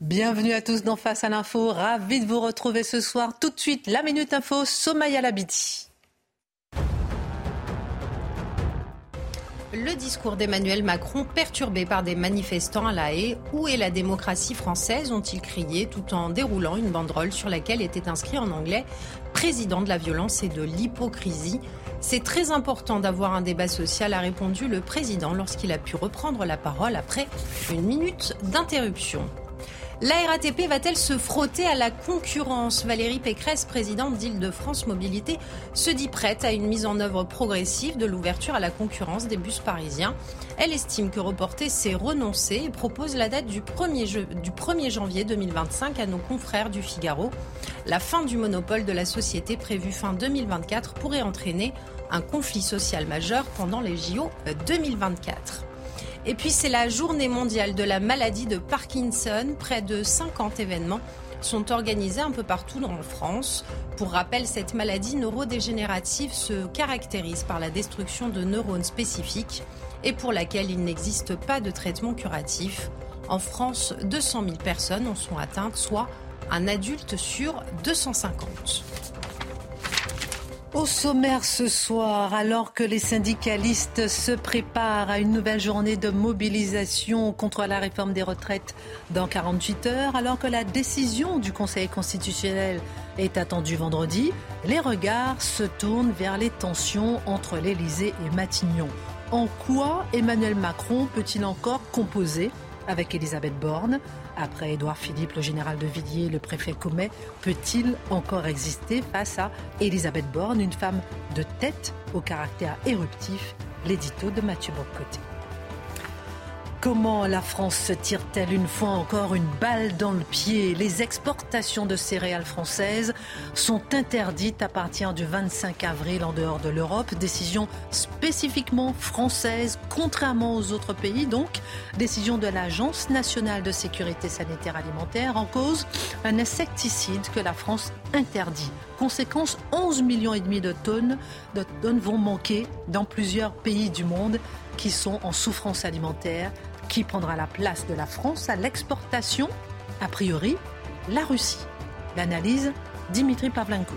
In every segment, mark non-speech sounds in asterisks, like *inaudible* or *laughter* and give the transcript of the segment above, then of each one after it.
Bienvenue à tous dans Face à l'info. Ravi de vous retrouver ce soir. Tout de suite, la minute info Somaya Labidi. Le discours d'Emmanuel Macron perturbé par des manifestants à La Haye. Où est la démocratie française ont-ils crié tout en déroulant une banderole sur laquelle était inscrit en anglais Président de la violence et de l'hypocrisie. C'est très important d'avoir un débat social, a répondu le président lorsqu'il a pu reprendre la parole après une minute d'interruption. La RATP va-t-elle se frotter à la concurrence? Valérie Pécresse, présidente d'Île-de-France Mobilité, se dit prête à une mise en œuvre progressive de l'ouverture à la concurrence des bus parisiens. Elle estime que reporter, c'est renoncer et propose la date du 1er, du 1er janvier 2025 à nos confrères du Figaro. La fin du monopole de la société prévue fin 2024 pourrait entraîner un conflit social majeur pendant les JO 2024. Et puis c'est la journée mondiale de la maladie de Parkinson. Près de 50 événements sont organisés un peu partout en France. Pour rappel, cette maladie neurodégénérative se caractérise par la destruction de neurones spécifiques et pour laquelle il n'existe pas de traitement curatif. En France, 200 000 personnes en sont atteintes, soit un adulte sur 250. Au sommaire ce soir, alors que les syndicalistes se préparent à une nouvelle journée de mobilisation contre la réforme des retraites dans 48 heures, alors que la décision du Conseil constitutionnel est attendue vendredi, les regards se tournent vers les tensions entre l'Élysée et Matignon. En quoi Emmanuel Macron peut-il encore composer avec Elisabeth Borne après Édouard Philippe, le général de Villiers, le préfet Comet, peut-il encore exister face à Elisabeth Borne, une femme de tête au caractère éruptif? L'édito de Mathieu Bocoté. Comment la France se tire-t-elle une fois encore une balle dans le pied? Les exportations de céréales françaises sont interdites à partir du 25 avril en dehors de l'Europe. Décision spécifiquement française, contrairement aux autres pays. Donc, décision de l'Agence nationale de sécurité sanitaire alimentaire en cause un insecticide que la France interdit. Conséquence, 11 millions et demi de tonnes, de tonnes vont manquer dans plusieurs pays du monde qui sont en souffrance alimentaire qui prendra la place de la France à l'exportation A priori, la Russie. L'analyse, Dimitri Pavlenko.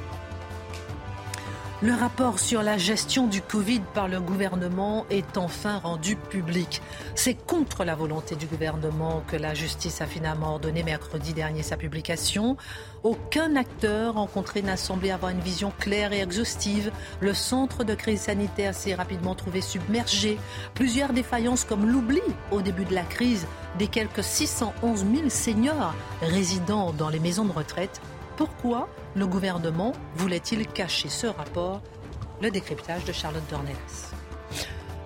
Le rapport sur la gestion du Covid par le gouvernement est enfin rendu public. C'est contre la volonté du gouvernement que la justice a finalement ordonné mercredi dernier sa publication. Aucun acteur rencontré n'a semblé avoir une vision claire et exhaustive. Le centre de crise sanitaire s'est rapidement trouvé submergé. Plusieurs défaillances comme l'oubli au début de la crise des quelques 611 000 seniors résidant dans les maisons de retraite pourquoi le gouvernement voulait-il cacher ce rapport Le décryptage de Charlotte Dornelas?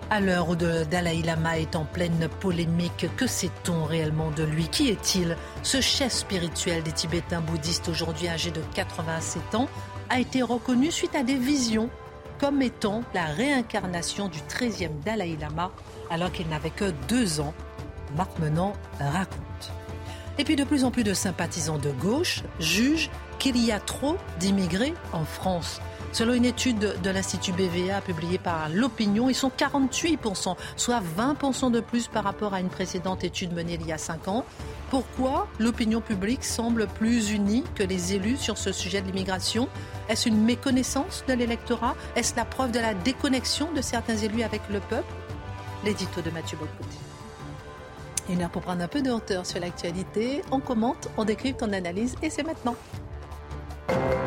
À l'heure où le Dalai Lama est en pleine polémique, que sait-on réellement de lui? Qui est-il? Ce chef spirituel des Tibétains bouddhistes, aujourd'hui âgé de 87 ans, a été reconnu suite à des visions comme étant la réincarnation du 13e Dalai Lama, alors qu'il n'avait que deux ans. Marc Menant raconte. Et puis de plus en plus de sympathisants de gauche jugent qu'il y a trop d'immigrés en France. Selon une étude de l'Institut BVA publiée par l'Opinion, ils sont 48%, soit 20% de plus par rapport à une précédente étude menée il y a 5 ans. Pourquoi l'opinion publique semble plus unie que les élus sur ce sujet de l'immigration? Est-ce une méconnaissance de l'électorat? Est-ce la preuve de la déconnexion de certains élus avec le peuple? L'édito de Mathieu Bocoté. Une heure pour prendre un peu de hauteur sur l'actualité. On commente, on décrypte, on analyse et c'est maintenant. Thank you.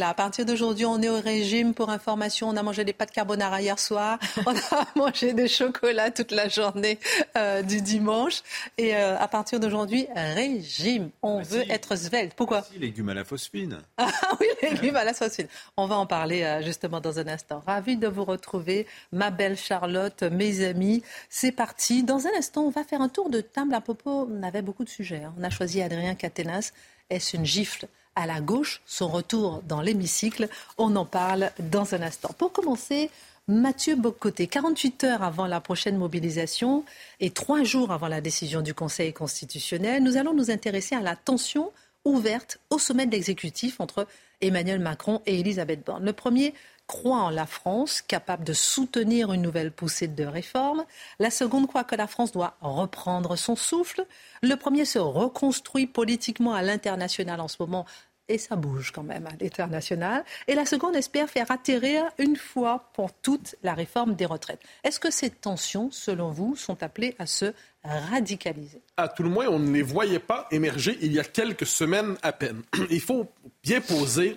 Voilà, à partir d'aujourd'hui, on est au régime. Pour information, on a mangé des pâtes carbonara hier soir. *laughs* On a *laughs* mangé des chocolats toute la journée euh, du dimanche. Et euh, à partir d'aujourd'hui, régime. On veut être svelte. Pourquoi? Légumes à la phosphine. *laughs* Ah oui, légumes à la phosphine. On va en parler euh, justement dans un instant. Ravi de vous retrouver, ma belle Charlotte, mes amis. C'est parti. Dans un instant, on va faire un tour de table à propos. On avait beaucoup de sujets. Hein. On a choisi Adrien Caténas. Est-ce une gifle? À la gauche Son retour dans l'hémicycle. On en parle dans un instant. Pour commencer, Mathieu Bocoté, 48 heures avant la prochaine mobilisation et trois jours avant la décision du Conseil constitutionnel, nous allons nous intéresser à la tension ouverte au sommet de l'exécutif entre Emmanuel Macron et Elisabeth Borne. Le premier croit en la France, capable de soutenir une nouvelle poussée de réformes. La seconde croit que la France doit reprendre son souffle. Le premier se reconstruit politiquement à l'international en ce moment et ça bouge quand même à l'international. Et la seconde espère faire atterrir une fois pour toutes la réforme des retraites. Est-ce que ces tensions, selon vous, sont appelées à se radicaliser À tout le moins, on ne les voyait pas émerger il y a quelques semaines à peine. *clears throat* Il faut bien poser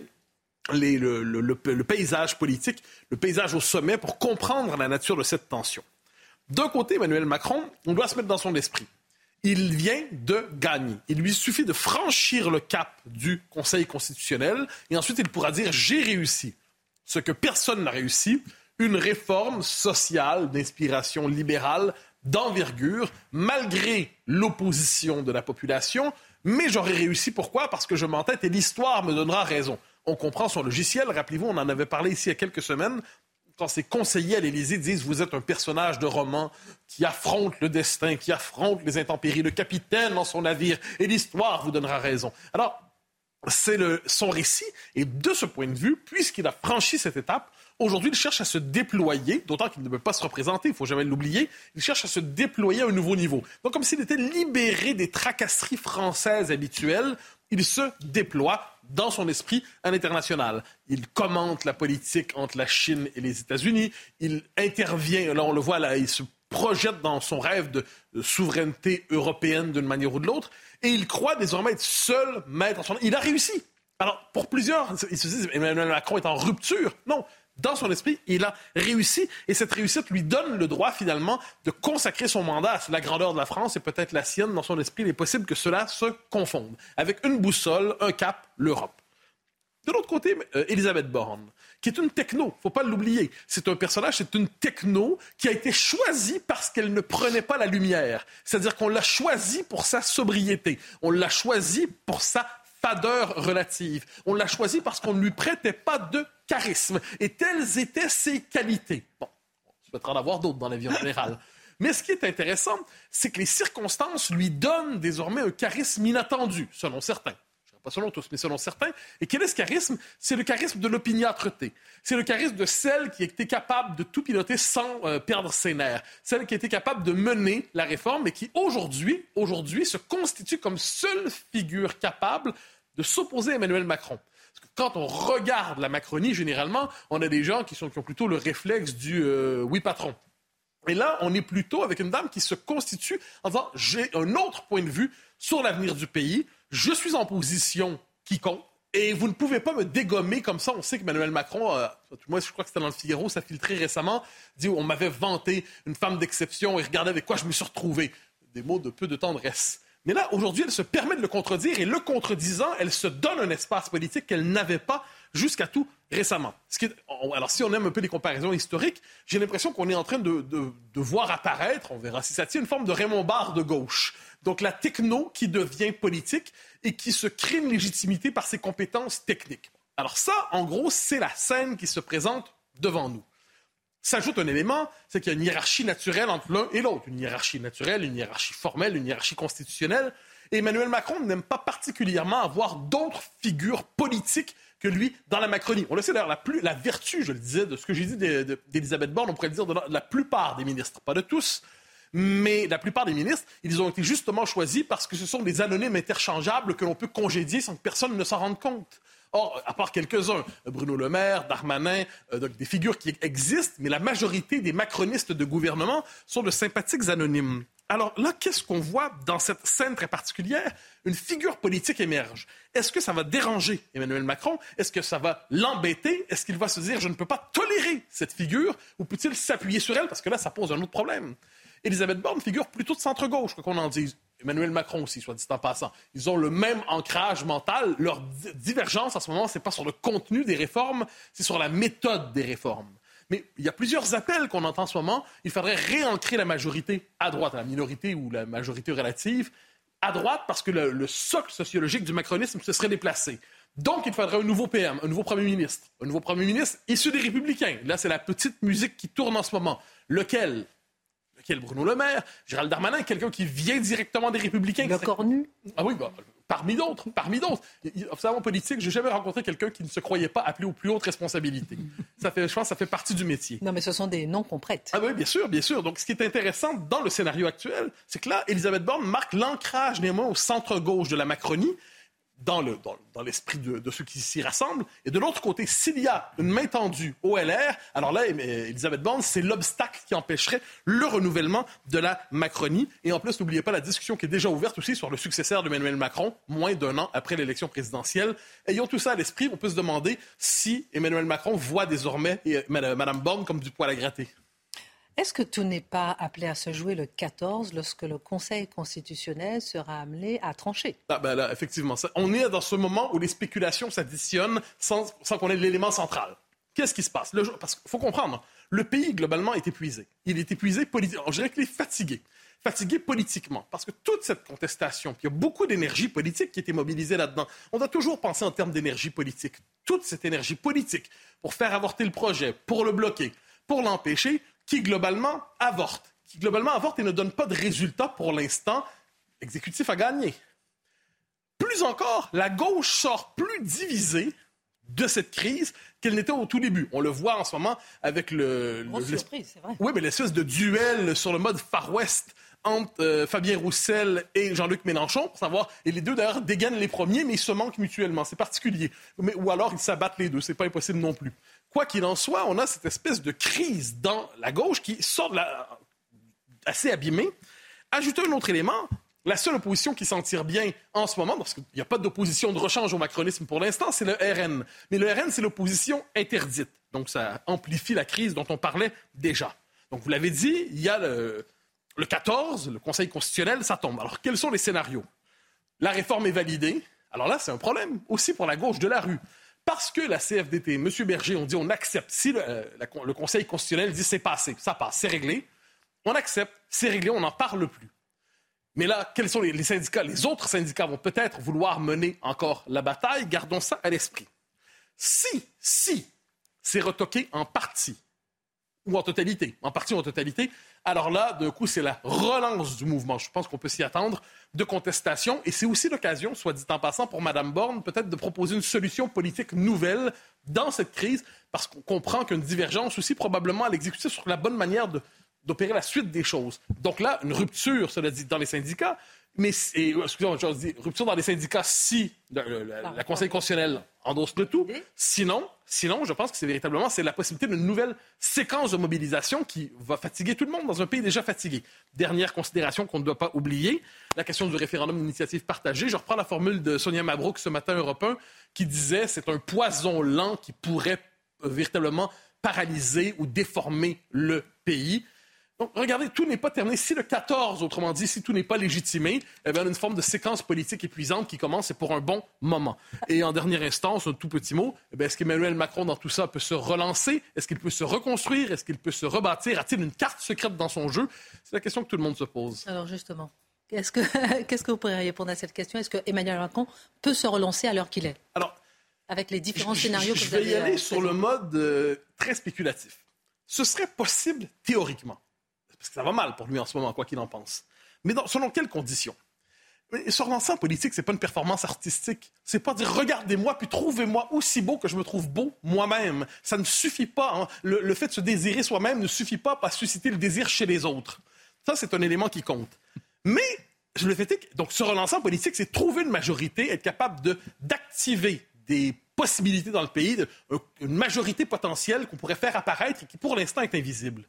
le, le, paysage politique, le paysage au sommet pour comprendre la nature de cette tension. D'un côté, Emmanuel Macron, on doit se mettre dans son esprit il vient de gagner. Il lui suffit de franchir le cap du Conseil constitutionnel et ensuite il pourra dire j'ai réussi. Ce que personne n'a réussi, une réforme sociale d'inspiration libérale d'envergure, malgré l'opposition de la population. Mais j'aurais réussi pourquoi? Parce que je m'entête et l'histoire me donnera raison. On comprend son logiciel. Rappelez-vous, on en avait parlé ici il y a quelques semaines quand ses conseillers à l'Élysée disent vous êtes un personnage de roman qui affronte le destin, qui affronte les intempéries, le capitaine dans son navire, et l'histoire vous donnera raison. Alors, c'est son récit, et de ce point de vue, puisqu'il a franchi cette étape, aujourd'hui, il cherche à se déployer, d'autant qu'il ne peut pas se représenter, il ne faut jamais l'oublier, il cherche à se déployer à un nouveau niveau. Donc, comme s'il était libéré des tracasseries françaises habituelles, il se déploie dans son esprit à l'international. Il commente la politique entre la Chine et les États-Unis. Il intervient, là on le voit, là, il se projette dans son rêve de, souveraineté européenne d'une manière ou de l'autre. Et il croit désormais être seul maître. Il a réussi. Alors, pour plusieurs, ils se disent Emmanuel Macron est en rupture. Non, dans son esprit, il a réussi et cette réussite lui donne le droit finalement de consacrer son mandat à la grandeur de la France et peut-être la sienne dans son esprit. Il est possible que cela se confonde avec une boussole, un cap, l'Europe. De l'autre côté, euh, Elisabeth Borne, qui est une techno, faut pas l'oublier. C'est un personnage, c'est une techno qui a été choisie parce qu'elle ne prenait pas la lumière. C'est-à-dire qu'on l'a choisie pour sa sobriété. On l'a choisie pour sa fadeur relative. On l'a choisie parce qu'on ne lui prêtait pas de charisme. Et telles étaient ses qualités. Bon, on souhaiterait en avoir d'autres dans la vie en général. *laughs* Mais ce qui est intéressant, c'est que les circonstances lui donnent désormais un charisme inattendu, selon certains. Pas selon tous, mais selon certains. Et quel est ce charisme? C'est le charisme de l'opiniâtreté. C'est le charisme de celle qui était capable de tout piloter sans euh, perdre ses nerfs. Celle qui était capable de mener la réforme et qui, aujourd'hui, aujourd'hui, se constitue comme seule figure capable de s'opposer à Emmanuel Macron quand on regarde la Macronie, généralement, on a des gens qui, ont plutôt le réflexe du euh, oui patron. Et là, on est plutôt avec une dame qui se constitue en disant j'ai un autre point de vue sur l'avenir du pays, je suis en position qui compte. Et vous ne pouvez pas me dégommer comme ça. On sait qu'Emmanuel Macron, euh, moi je crois que c'était dans le Figaro, ça filtré récemment, dit on m'avait vanté une femme d'exception et regardez avec quoi je me suis retrouvé. Des mots de peu de tendresse. Mais là, aujourd'hui, elle se permet de le contredire et le contredisant, elle se donne un espace politique qu'elle n'avait pas jusqu'à tout récemment. alors, si on aime un peu les comparaisons historiques, j'ai l'impression qu'on est en train de, voir apparaître, on verra si ça tient, une forme de Raymond Barre de gauche. Donc, la techno qui devient politique et qui se crée une légitimité par ses compétences techniques. Alors ça, en gros, c'est la scène qui se présente devant nous s'ajoute un élément, c'est qu'il y a une hiérarchie naturelle entre l'un et l'autre. Une hiérarchie naturelle, une hiérarchie formelle, une hiérarchie constitutionnelle. Et Emmanuel Macron n'aime pas particulièrement avoir d'autres figures politiques que lui dans la Macronie. On le sait d'ailleurs, la, la vertu, je le disais, de ce que j'ai dit d'Elisabeth Borne, on pourrait dire de la, plupart des ministres, pas de tous, mais la plupart des ministres, ils ont été justement choisis parce que ce sont des anonymes interchangeables que l'on peut congédier sans que personne ne s'en rende compte. Or, à part quelques-uns, Bruno Le Maire, Darmanin, euh, des figures qui existent, mais la majorité des macronistes de gouvernement sont de sympathiques anonymes. Alors là, qu'est-ce qu'on voit dans cette scène très particulière? Une figure politique émerge. Est-ce que ça va déranger Emmanuel Macron? Est-ce que ça va l'embêter? Est-ce qu'il va se dire, je ne peux pas tolérer cette figure? Ou peut-il s'appuyer sur elle? Parce que là, ça pose un autre problème. Elisabeth Borne figure plutôt de centre-gauche, quoi qu'on en dise. Emmanuel Macron aussi, soit dit en passant. Ils ont le même ancrage mental. Leur divergence, à ce moment, c'est pas sur le contenu des réformes, c'est sur la méthode des réformes. Mais il y a plusieurs appels qu'on entend en ce moment. Il faudrait réancrer la majorité à droite, la minorité ou la majorité relative à droite parce que le, socle sociologique du macronisme se serait déplacé. Donc, il faudrait un nouveau PM, un nouveau premier ministre. Un nouveau premier ministre issu des Républicains. Là, c'est la petite musique qui tourne en ce moment. Lequel? Lequel Bruno Le Maire Gérald Darmanin, quelqu'un qui vient directement des Républicains. Le cornu Ah oui, bah, Parmi d'autres, parmi d'autres. Observant politique, j'ai jamais rencontré quelqu'un qui ne se croyait pas appelé aux plus hautes responsabilités. Ça fait, je pense, ça fait partie du métier. Non, mais ce sont des noms qu'on prête. Ah oui, bien sûr, bien sûr. Donc, ce qui est intéressant dans le scénario actuel, c'est que là, Elisabeth Borne marque l'ancrage néanmoins au centre gauche de la Macronie, dans, le, dans, l'esprit de, de, ceux qui s'y rassemblent. Et de l'autre côté, s'il y a une main tendue au LR, alors là, Elisabeth Borne, c'est l'obstacle qui empêcherait le renouvellement de la Macronie. Et en plus, n'oubliez pas la discussion qui est déjà ouverte aussi sur le successeur d'Emmanuel Macron, moins d'un an après l'élection présidentielle. Ayons tout ça à l'esprit, on peut se demander si Emmanuel Macron voit désormais Mme Borne comme du poil à gratter. Est-ce que tout n'est pas appelé à se jouer le 14 lorsque le Conseil constitutionnel sera amené à trancher? Ah ben là, Effectivement. on est dans ce moment où les spéculations s'additionnent sans, qu'on ait l'élément central. Qu'est-ce qui se passe? Parce qu'il faut comprendre, le pays, globalement, est épuisé. Il est épuisé politiquement. Je dirais qu'il est fatigué. Fatigué politiquement. Parce que toute cette contestation, puis il y a beaucoup d'énergie politique qui était mobilisée là-dedans. On doit toujours penser en termes d'énergie politique. Toute cette énergie politique pour faire avorter le projet, pour le bloquer, pour l'empêcher, qui globalement avorte, qui globalement avorte et ne donne pas de résultat pour l'instant. L'exécutif a gagné. Plus encore, la gauche sort plus divisée de cette crise qu'elle n'était au tout début. On le voit en ce moment avec le... c'est vrai. Oui, mais l'espèce de duel sur le mode Far West entre euh, Fabien Roussel et Jean-Luc Mélenchon, pour savoir, et les deux d'ailleurs dégainent les premiers, mais ils se manquent mutuellement, c'est particulier. Mais, ou alors ils s'abattent les deux, c'est pas impossible non plus. Quoi qu'il en soit, on a cette espèce de crise dans la gauche qui sort assez abîmée. Ajouter un autre élément, la seule opposition qui s'en tire bien en ce moment, parce qu'il n'y a pas d'opposition de rechange au macronisme pour l'instant, c'est le RN. Mais le RN, c'est l'opposition interdite. Donc ça amplifie la crise dont on parlait déjà. Donc vous l'avez dit, il y a le, le 14, le Conseil constitutionnel, ça tombe. Alors quels sont les scénarios? La réforme est validée. Alors là, c'est un problème aussi pour la gauche de la rue. Parce que la CFDT, M. Berger, on dit on accepte. Si euh, le, Conseil constitutionnel dit c'est passé, ça passe, c'est réglé, on accepte, c'est réglé, on n'en parle plus. Mais là, quels sont les, syndicats? Les autres syndicats vont peut-être vouloir mener encore la bataille. Gardons ça à l'esprit. Si, si, c'est retoqué en partie, ou en totalité, en partie ou en totalité, alors là, d'un coup, c'est la relance du mouvement. Je pense qu'on peut s'y attendre de contestation. Et c'est aussi l'occasion, soit dit en passant, pour Mme Borne, peut-être de proposer une solution politique nouvelle dans cette crise, parce qu'on comprend qu'une divergence aussi probablement à l'exécutif sur la bonne manière d'opérer la suite des choses. Donc là, une rupture, cela dit, dans les syndicats, mais, excusez-moi, je dis rupture dans les syndicats si la, Conseil constitutionnel endosse le tout. Sinon, sinon, je pense que c'est véritablement c'est la possibilité d'une nouvelle séquence de mobilisation qui va fatiguer tout le monde dans un pays déjà fatigué. Dernière considération qu'on ne doit pas oublier, la question du référendum d'initiative partagée. Je reprends la formule de Sonia Mabrouk ce matin Europe 1 qui disait c'est un poison lent qui pourrait euh, véritablement paralyser ou déformer le pays. Donc, regardez, tout n'est pas terminé. Si le 14, autrement dit, si tout n'est pas légitimé, eh bien, une forme de séquence politique épuisante qui commence et pour un bon moment. Et en dernière instance, un tout petit mot, eh est-ce qu'Emmanuel Macron, dans tout ça, peut se relancer? Est-ce qu'il peut se reconstruire? Est-ce qu'il peut se rebâtir? A-t-il une carte secrète dans son jeu? C'est la question que tout le monde se pose. Alors, justement, qu'est-ce que, *laughs* qu'est-ce que vous pourriez répondre à cette question? Est-ce que Emmanuel Macron peut se relancer à l'heure qu'il est? Alors, avec les différents scénarios que vous avez. Je vais y aller euh, sur le mode euh, très spéculatif. Ce serait possible théoriquement parce que ça va mal pour lui en ce moment, quoi qu'il en pense. Mais selon quelles conditions? Relancer en politique, c'est pas une performance artistique. C'est pas dire regardez-moi puis trouvez-moi aussi beau que je me trouve beau moi-même. Ça ne suffit pas. Hein. Le, fait de se désirer soi-même ne suffit pas à susciter le désir chez les autres. Ça, c'est un élément qui compte. Mais le fais donc se relancer en politique, c'est trouver une majorité, être capable de d'activer des possibilités dans le pays, une majorité potentielle qu'on pourrait faire apparaître et qui pour l'instant est invisible.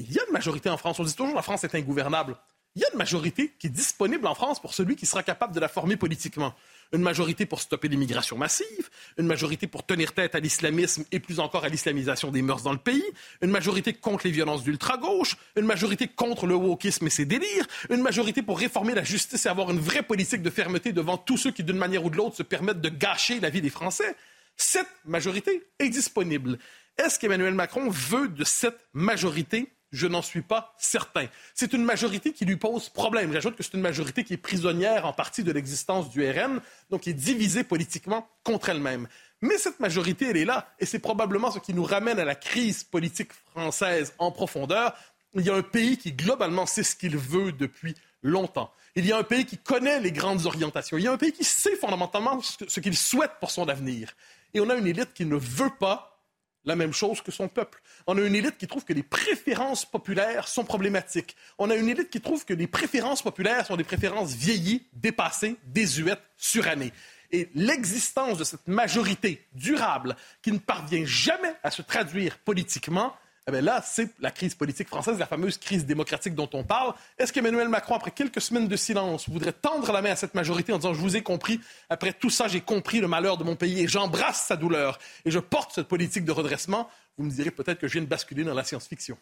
Il y a une majorité en France. On dit toujours la France est ingouvernable. Il y a une majorité qui est disponible en France pour celui qui sera capable de la former politiquement une majorité pour stopper l'immigration massive, une majorité pour tenir tête à l'islamisme et plus encore à l'islamisation des mœurs dans le pays, une majorité contre les violences d'ultra-gauche, une majorité contre le wokisme et ses délires, une majorité pour réformer la justice et avoir une vraie politique de fermeté devant tous ceux qui, d'une manière ou de l'autre, se permettent de gâcher la vie des Français. Cette majorité est disponible. Est-ce qu'Emmanuel Macron veut de cette majorité je n'en suis pas certain. C'est une majorité qui lui pose problème. J'ajoute que c'est une majorité qui est prisonnière en partie de l'existence du RN, donc qui est divisée politiquement contre elle-même. Mais cette majorité, elle est là, et c'est probablement ce qui nous ramène à la crise politique française en profondeur. Il y a un pays qui, globalement, sait ce qu'il veut depuis longtemps. Il y a un pays qui connaît les grandes orientations. Il y a un pays qui sait fondamentalement ce qu'il souhaite pour son avenir. Et on a une élite qui ne veut pas la même chose que son peuple. On a une élite qui trouve que les préférences populaires sont problématiques. On a une élite qui trouve que les préférences populaires sont des préférences vieillies, dépassées, désuètes, surannées. Et l'existence de cette majorité durable qui ne parvient jamais à se traduire politiquement eh là, c'est la crise politique française, la fameuse crise démocratique dont on parle. Est-ce qu'Emmanuel Macron, après quelques semaines de silence, voudrait tendre la main à cette majorité en disant Je vous ai compris, après tout ça, j'ai compris le malheur de mon pays et j'embrasse sa douleur et je porte cette politique de redressement Vous me direz peut-être que je viens de basculer dans la science-fiction.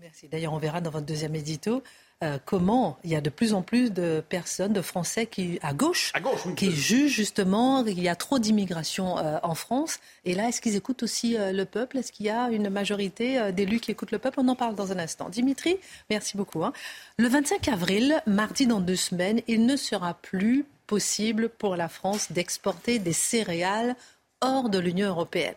Merci. D'ailleurs, on verra dans votre deuxième édito euh, comment il y a de plus en plus de personnes, de Français qui, à gauche, qui jugent justement qu'il y a trop d'immigration euh, en France. Et là, est-ce qu'ils écoutent aussi euh, le peuple? Est-ce qu'il y a une majorité d'élus qui écoutent le peuple? On en parle dans un instant. Dimitri, merci beaucoup. Hein. Le 25 avril, mardi dans deux semaines, il ne sera plus possible pour la France d'exporter des céréales hors de l'Union européenne.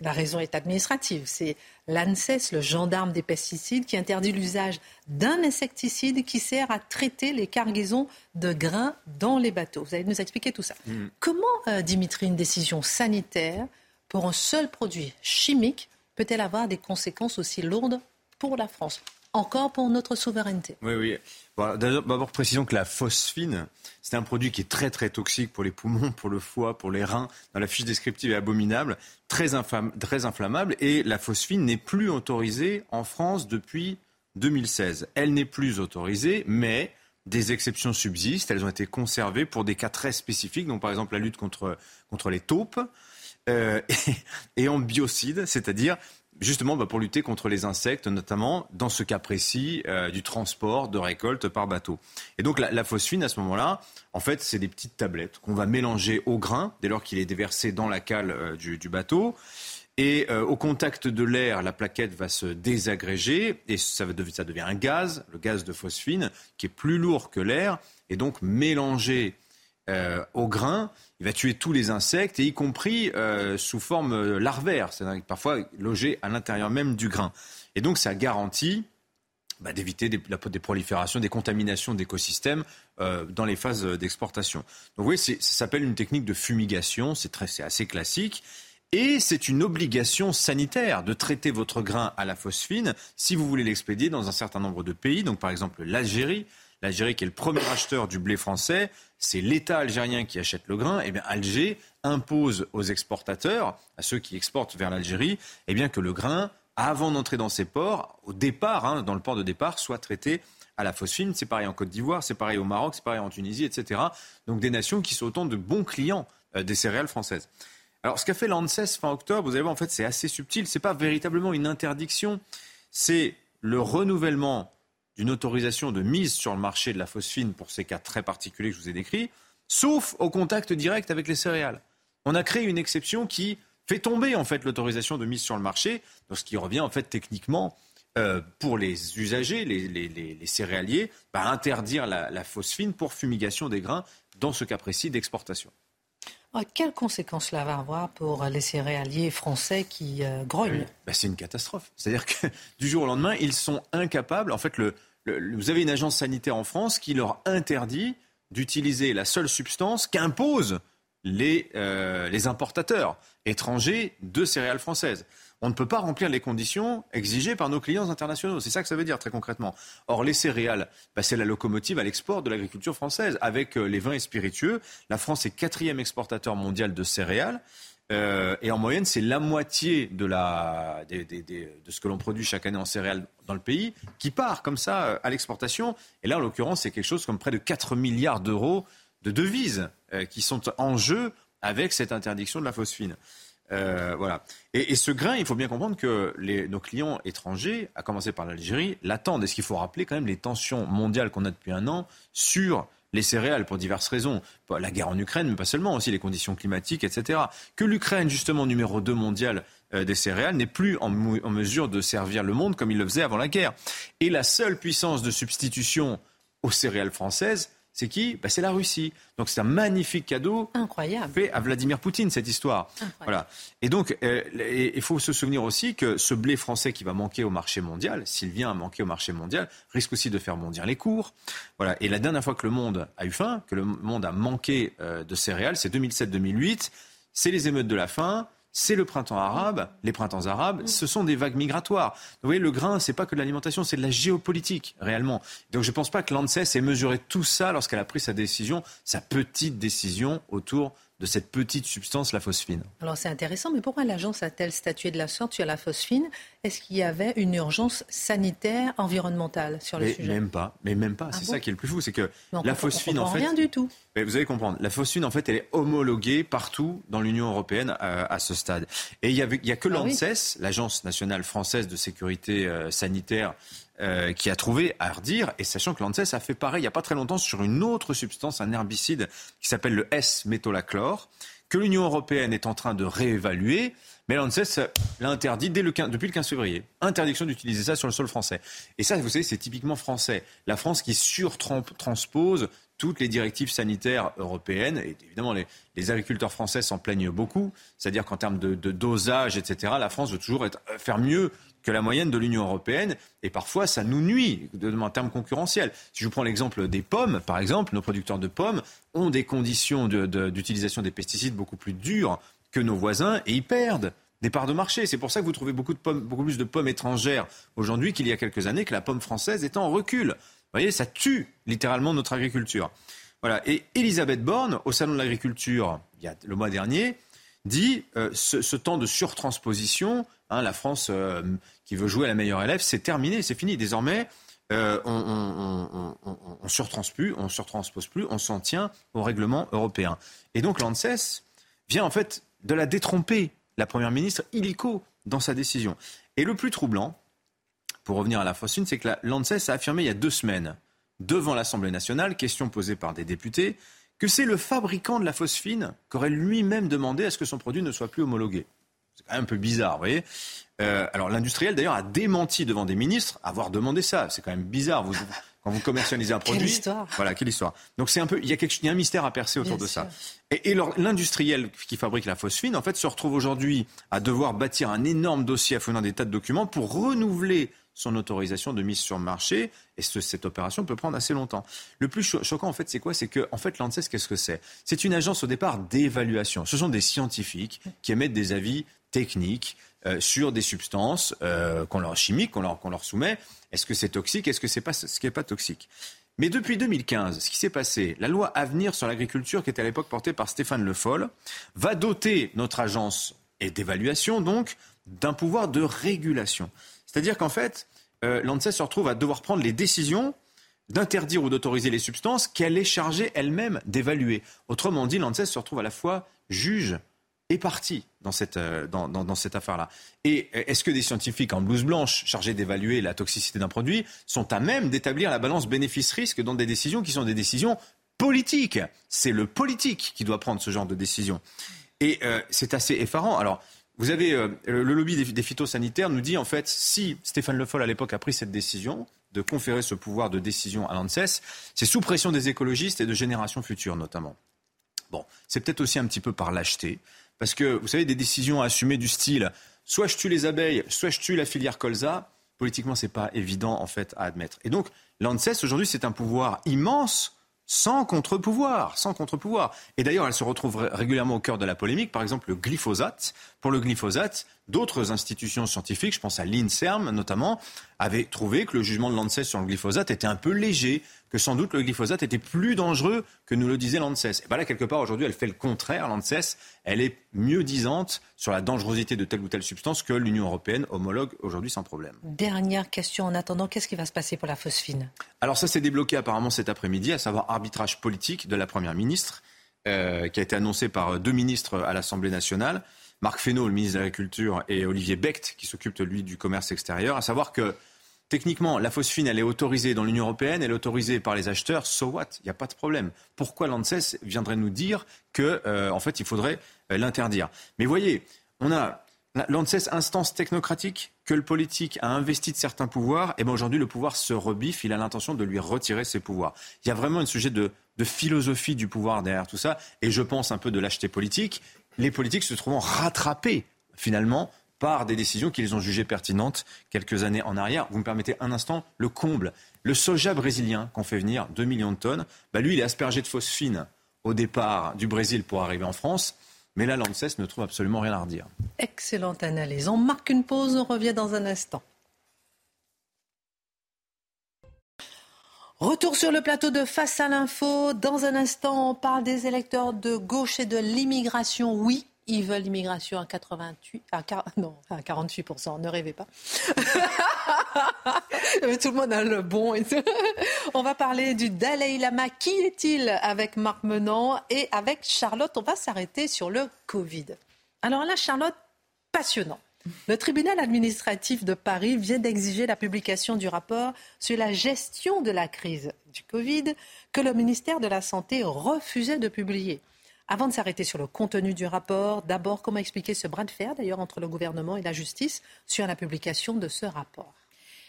La raison est administrative. C'est l'ANSES, le gendarme des pesticides, qui interdit l'usage d'un insecticide qui sert à traiter les cargaisons de grains dans les bateaux. Vous allez nous expliquer tout ça. Mm. Comment, euh, Dimitri, une décision sanitaire pour un seul produit chimique peut-elle avoir des conséquences aussi lourdes pour la France? Encore pour notre souveraineté. Oui, oui. D'abord, précisons que la phosphine, c'est un produit qui est très très toxique pour les poumons, pour le foie, pour les reins. Dans la fiche descriptive est abominable, très, inflammable. Et la phosphine n'est plus autorisée en France depuis 2016. Elle n'est plus autorisée, mais des exceptions subsistent. Elles ont été conservées pour des cas très spécifiques, donc par exemple la lutte contre, contre les taupes. Euh, *laughs* et, en biocide, c'est-à-dire justement bah, pour lutter contre les insectes, notamment dans ce cas précis euh, du transport de récolte par bateau. Et donc la, phosphine, à ce moment-là, en fait, c'est des petites tablettes qu'on va mélanger au grain dès lors qu'il est déversé dans la cale euh, du, bateau. Et euh, au contact de l'air, la plaquette va se désagréger et ça, ça devient un gaz, le gaz de phosphine, qui est plus lourd que l'air et donc mélangé au grain il va tuer tous les insectes, et y compris euh, sous forme euh, larvaire, c'est-à-dire parfois logé à l'intérieur même du grain. Et donc ça garantit bah, d'éviter des, proliférations, des contaminations d'écosystèmes euh, dans les phases d'exportation. Donc oui, ça s'appelle une technique de fumigation, c'est assez classique. Et c'est une obligation sanitaire de traiter votre grain à la phosphine si vous voulez l'expédier dans un certain nombre de pays, donc par exemple l'Algérie, l'Algérie qui est le premier acheteur du blé français, c'est l'État algérien qui achète le grain, et eh bien Alger impose aux exportateurs, à ceux qui exportent vers l'Algérie, eh bien que le grain, avant d'entrer dans ses ports, au départ, hein, dans le port de départ, soit traité à la phosphine. C'est pareil en Côte d'Ivoire, c'est pareil au Maroc, c'est pareil en Tunisie, etc. Donc des nations qui sont autant de bons clients euh, des céréales françaises. Alors ce qu'a fait l'ANSES fin octobre, vous allez voir, en fait, c'est assez subtil. C'est pas véritablement une interdiction, c'est le renouvellement d'une autorisation de mise sur le marché de la phosphine pour ces cas très particuliers que je vous ai décrits, sauf au contact direct avec les céréales. On a créé une exception qui fait tomber en fait l'autorisation de mise sur le marché, ce qui revient en fait techniquement euh, pour les usagers, les, céréaliers, à bah, interdire la, phosphine pour fumigation des grains dans ce cas précis d'exportation. Ah, quelles conséquences cela va avoir pour les céréaliers français qui euh, grognent? Bah, C'est une catastrophe. C'est-à-dire que *laughs* du jour au lendemain, ils sont incapables. En fait, le, vous avez une agence sanitaire en France qui leur interdit d'utiliser la seule substance qu'imposent les, euh, les importateurs étrangers de céréales françaises. On ne peut pas remplir les conditions exigées par nos clients internationaux. C'est ça que ça veut dire très concrètement. Or, les céréales, bah, c'est la locomotive à l'export de l'agriculture française. Avec euh, les vins et spiritueux, la France est quatrième exportateur mondial de céréales. Euh, et en moyenne, c'est la moitié de, la, de ce que l'on produit chaque année en céréales dans le pays qui part comme ça euh, à l'exportation. Et là, en l'occurrence, c'est quelque chose comme près de 4 milliards d'euros de devises euh, qui sont en jeu avec cette interdiction de la phosphine. voilà. Et, ce grain, il faut bien comprendre que nos clients étrangers, à commencer par l'Algérie, l'attendent. Et ce qu'il faut rappeler quand même les tensions mondiales qu'on a depuis un an sur les céréales pour diverses raisons. La guerre en Ukraine, mais pas seulement, aussi les conditions climatiques, etc. Que l'Ukraine, justement, numéro 2 mondial euh, des céréales, n'est plus en, mesure de servir le monde comme il le faisait avant la guerre. Et la seule puissance de substitution aux céréales françaises, c'est qui bah, C'est la Russie. Donc c'est un magnifique cadeau Incroyable. fait à Vladimir Poutine, cette histoire. Voilà. Et donc, euh, il faut se souvenir aussi que ce blé français qui va manquer au marché mondial, s'il vient à manquer au marché mondial, risque aussi de faire bondir les cours. Voilà. Et la dernière fois que le monde a eu faim, que le monde a manqué euh, de céréales, c'est 2007-2008. C'est les émeutes de la faim c'est le printemps arabe, les printemps arabes, ce sont des vagues migratoires. Vous voyez, le grain, c'est pas que de l'alimentation, c'est de la géopolitique, réellement. Donc je ne pense pas que l'ANSES ait mesuré tout ça lorsqu'elle a pris sa décision, sa petite décision autour de cette petite substance, la phosphine. Alors c'est intéressant, mais pourquoi l'agence a-t-elle statué de la sorte sur la phosphine? Est-ce qu'il y avait une urgence sanitaire, environnementale sur le mais sujet? Même pas, mais même pas. Ah c'est ça qui est le plus fou, c'est que la phosphine, en fait, rien du tout. Mais vous allez comprendre, la phosphine, en fait, elle est homologuée partout dans l'Union européenne euh, à, ce stade. Et il y, a que ah l'ANSES, l'agence nationale française de sécurité euh, sanitaire, euh, qui a trouvé à redire, et sachant que l'ANSES a fait pareil il n'y a pas très longtemps sur une autre substance, un herbicide qui s'appelle le S-métolachlore, que l'Union européenne est en train de réévaluer. Mais l'ANSES l'a interdit dès le depuis le 15 février. Interdiction d'utiliser ça sur le sol français. Et ça, vous savez, c'est typiquement français. La France qui surtranspose toutes les directives sanitaires européennes. Et évidemment, les, agriculteurs français s'en plaignent beaucoup. C'est-à-dire qu'en termes de, dosage, etc., la France veut toujours être, euh, faire mieux que la moyenne de l'Union européenne. Et parfois, ça nous nuit en termes concurrentiels. Si je vous prends l'exemple des pommes, par exemple, nos producteurs de pommes ont des conditions d'utilisation des pesticides beaucoup plus dures que nos voisins et ils perdent des parts de marché. C'est pour ça que vous trouvez beaucoup, de pommes, beaucoup plus de pommes étrangères aujourd'hui qu'il y a quelques années, que la pomme française est en recul. Vous voyez, ça tue littéralement notre agriculture. Voilà. Et Elisabeth Borne, au Salon de l'Agriculture, le mois dernier, dit euh, ce, temps de surtransposition, hein, la France euh, qui veut jouer à la meilleure élève, c'est terminé, c'est fini. Désormais, euh, on, on, plus, on surtranspose plus, on s'en tient au règlement européen. Et donc l'ANSES vient en fait de la détromper, la première ministre illico, dans sa décision. Et le plus troublant, pour revenir à la phosphine, c'est que l'ANSES a affirmé il y a deux semaines, devant l'Assemblée nationale, question posée par des députés, que c'est le fabricant de la phosphine qui aurait lui-même demandé à ce que son produit ne soit plus homologué. C'est quand même un peu bizarre, vous voyez. Euh, alors l'industriel d'ailleurs a démenti devant des ministres avoir demandé ça. C'est quand même bizarre. Vous, quand vous commercialisez un *laughs* produit, quelle histoire. voilà, quelle histoire. Donc c'est un peu, il y a, quelque, il y a un mystère à percer autour de ça. Et, et l'industriel qui fabrique la phosphine, en fait, se retrouve aujourd'hui à devoir bâtir un énorme dossier à fournir des tas de documents pour renouveler son autorisation de mise sur le marché. Et cette opération peut prendre assez longtemps. Le plus choquant, en fait, c'est quoi? C'est que, en fait, l'ANSES, qu'est-ce que c'est? C'est une agence au départ d'évaluation. Ce sont des scientifiques qui émettent des avis techniques euh, sur des substances euh, qu'on leur chimiques qu'on leur, qu'on leur soumet. Est-ce que c'est toxique? Est-ce que c'est pas ce qui n'est pas toxique? Mais depuis 2015, ce qui s'est passé, la loi Avenir sur l'agriculture, qui était à l'époque portée par Stéphane Le Foll, va doter notre agence d'évaluation, donc, d'un pouvoir de régulation. C'est-à-dire qu'en fait, euh, l'ANSES se retrouve à devoir prendre les décisions d'interdire ou d'autoriser les substances qu'elle est chargée elle-même d'évaluer. Autrement dit, l'ANSES se retrouve à la fois juge et partie dans cette, euh, dans, dans, cette affaire-là. Et euh, est-ce que des scientifiques en blouse blanche chargés d'évaluer la toxicité d'un produit sont à même d'établir la balance bénéfice-risque dans des décisions qui sont des décisions politiques? C'est le politique qui doit prendre ce genre de décision. Et c'est assez effarant. Alors, vous avez euh, le lobby des, phytosanitaires nous dit en fait si Stéphane Le Foll à l'époque a pris cette décision de conférer ce pouvoir de décision à l'ANSES, c'est sous pression des écologistes et de générations futures notamment. Bon, c'est peut-être aussi un petit peu par lâcheté, parce que vous savez des décisions assumées du style soit je tue les abeilles, soit je tue la filière colza. Politiquement, c'est pas évident en fait à admettre. Et donc l'ANSES aujourd'hui c'est un pouvoir immense sans contre-pouvoir, sans contre-pouvoir. Et d'ailleurs, elle se retrouve régulièrement au cœur de la polémique. Par exemple, le glyphosate, Pour le glyphosate, d'autres institutions scientifiques, je pense à l'INSERM notamment, avaient trouvé que le jugement de l'ANSES sur le glyphosate était un peu léger, que sans doute le glyphosate était plus dangereux que nous le disait l'ANSES. Et bien là, quelque part, aujourd'hui, elle fait le contraire, l'ANSES. Elle est mieux disante sur la dangerosité de telle ou telle substance que l'Union européenne homologue aujourd'hui sans problème. Dernière question en attendant, qu'est-ce qui va se passer pour la phosphine? Alors ça s'est débloqué apparemment cet après-midi, à savoir arbitrage politique de la Première ministre, euh, qui a été annoncé par deux ministres à l'Assemblée nationale. Marc Fesneau, le ministre de l'Agriculture, et Olivier Becht, qui s'occupe, lui, du commerce extérieur, à savoir que Techniquement, la phosphine, elle est autorisée dans l'Union européenne, elle est autorisée par les acheteurs. So what? Il n'y a pas de problème. Pourquoi l'ANSES viendrait nous dire que, euh, en fait, il faudrait euh, l'interdire? Mais voyez, on a l'ANSES, instance technocratique, que le politique a investi de certains pouvoirs. Et bien aujourd'hui, le pouvoir se rebiffe. Il a l'intention de lui retirer ses pouvoirs. Il y a vraiment un sujet de, de philosophie du pouvoir derrière tout ça. Et je pense un peu de lâcheté politique. Les politiques se trouvent rattrapés finalement par des décisions qu'ils ont jugées pertinentes quelques années en arrière. Vous me permettez un instant, le comble. Le soja brésilien qu'on fait venir, 2 millions de tonnes, bah lui, il est aspergé de phosphine au départ du Brésil pour arriver en France. Mais là, l'ANSES ne trouve absolument rien à redire. Excellente analyse. On marque une pause, on revient dans un instant. Retour sur le plateau de Face à l'info. Dans un instant, on parle des électeurs de gauche et de l'immigration. Oui, ils veulent l'immigration à 88, à, *laughs* non, à 48%, ne rêvez pas. *laughs* tout le monde a le bon. *laughs* On va parler du Dalai Lama. Qui est-il avec Marc Menant et avec Charlotte? On va s'arrêter sur le Covid. Alors là, Charlotte, passionnant. Le tribunal administratif de Paris vient d'exiger la publication du rapport sur la gestion de la crise du Covid que le ministère de la Santé refusait de publier. Avant de s'arrêter sur le contenu du rapport, d'abord, comment expliquer ce bras de fer d'ailleurs entre le gouvernement et la justice sur la publication de ce rapport?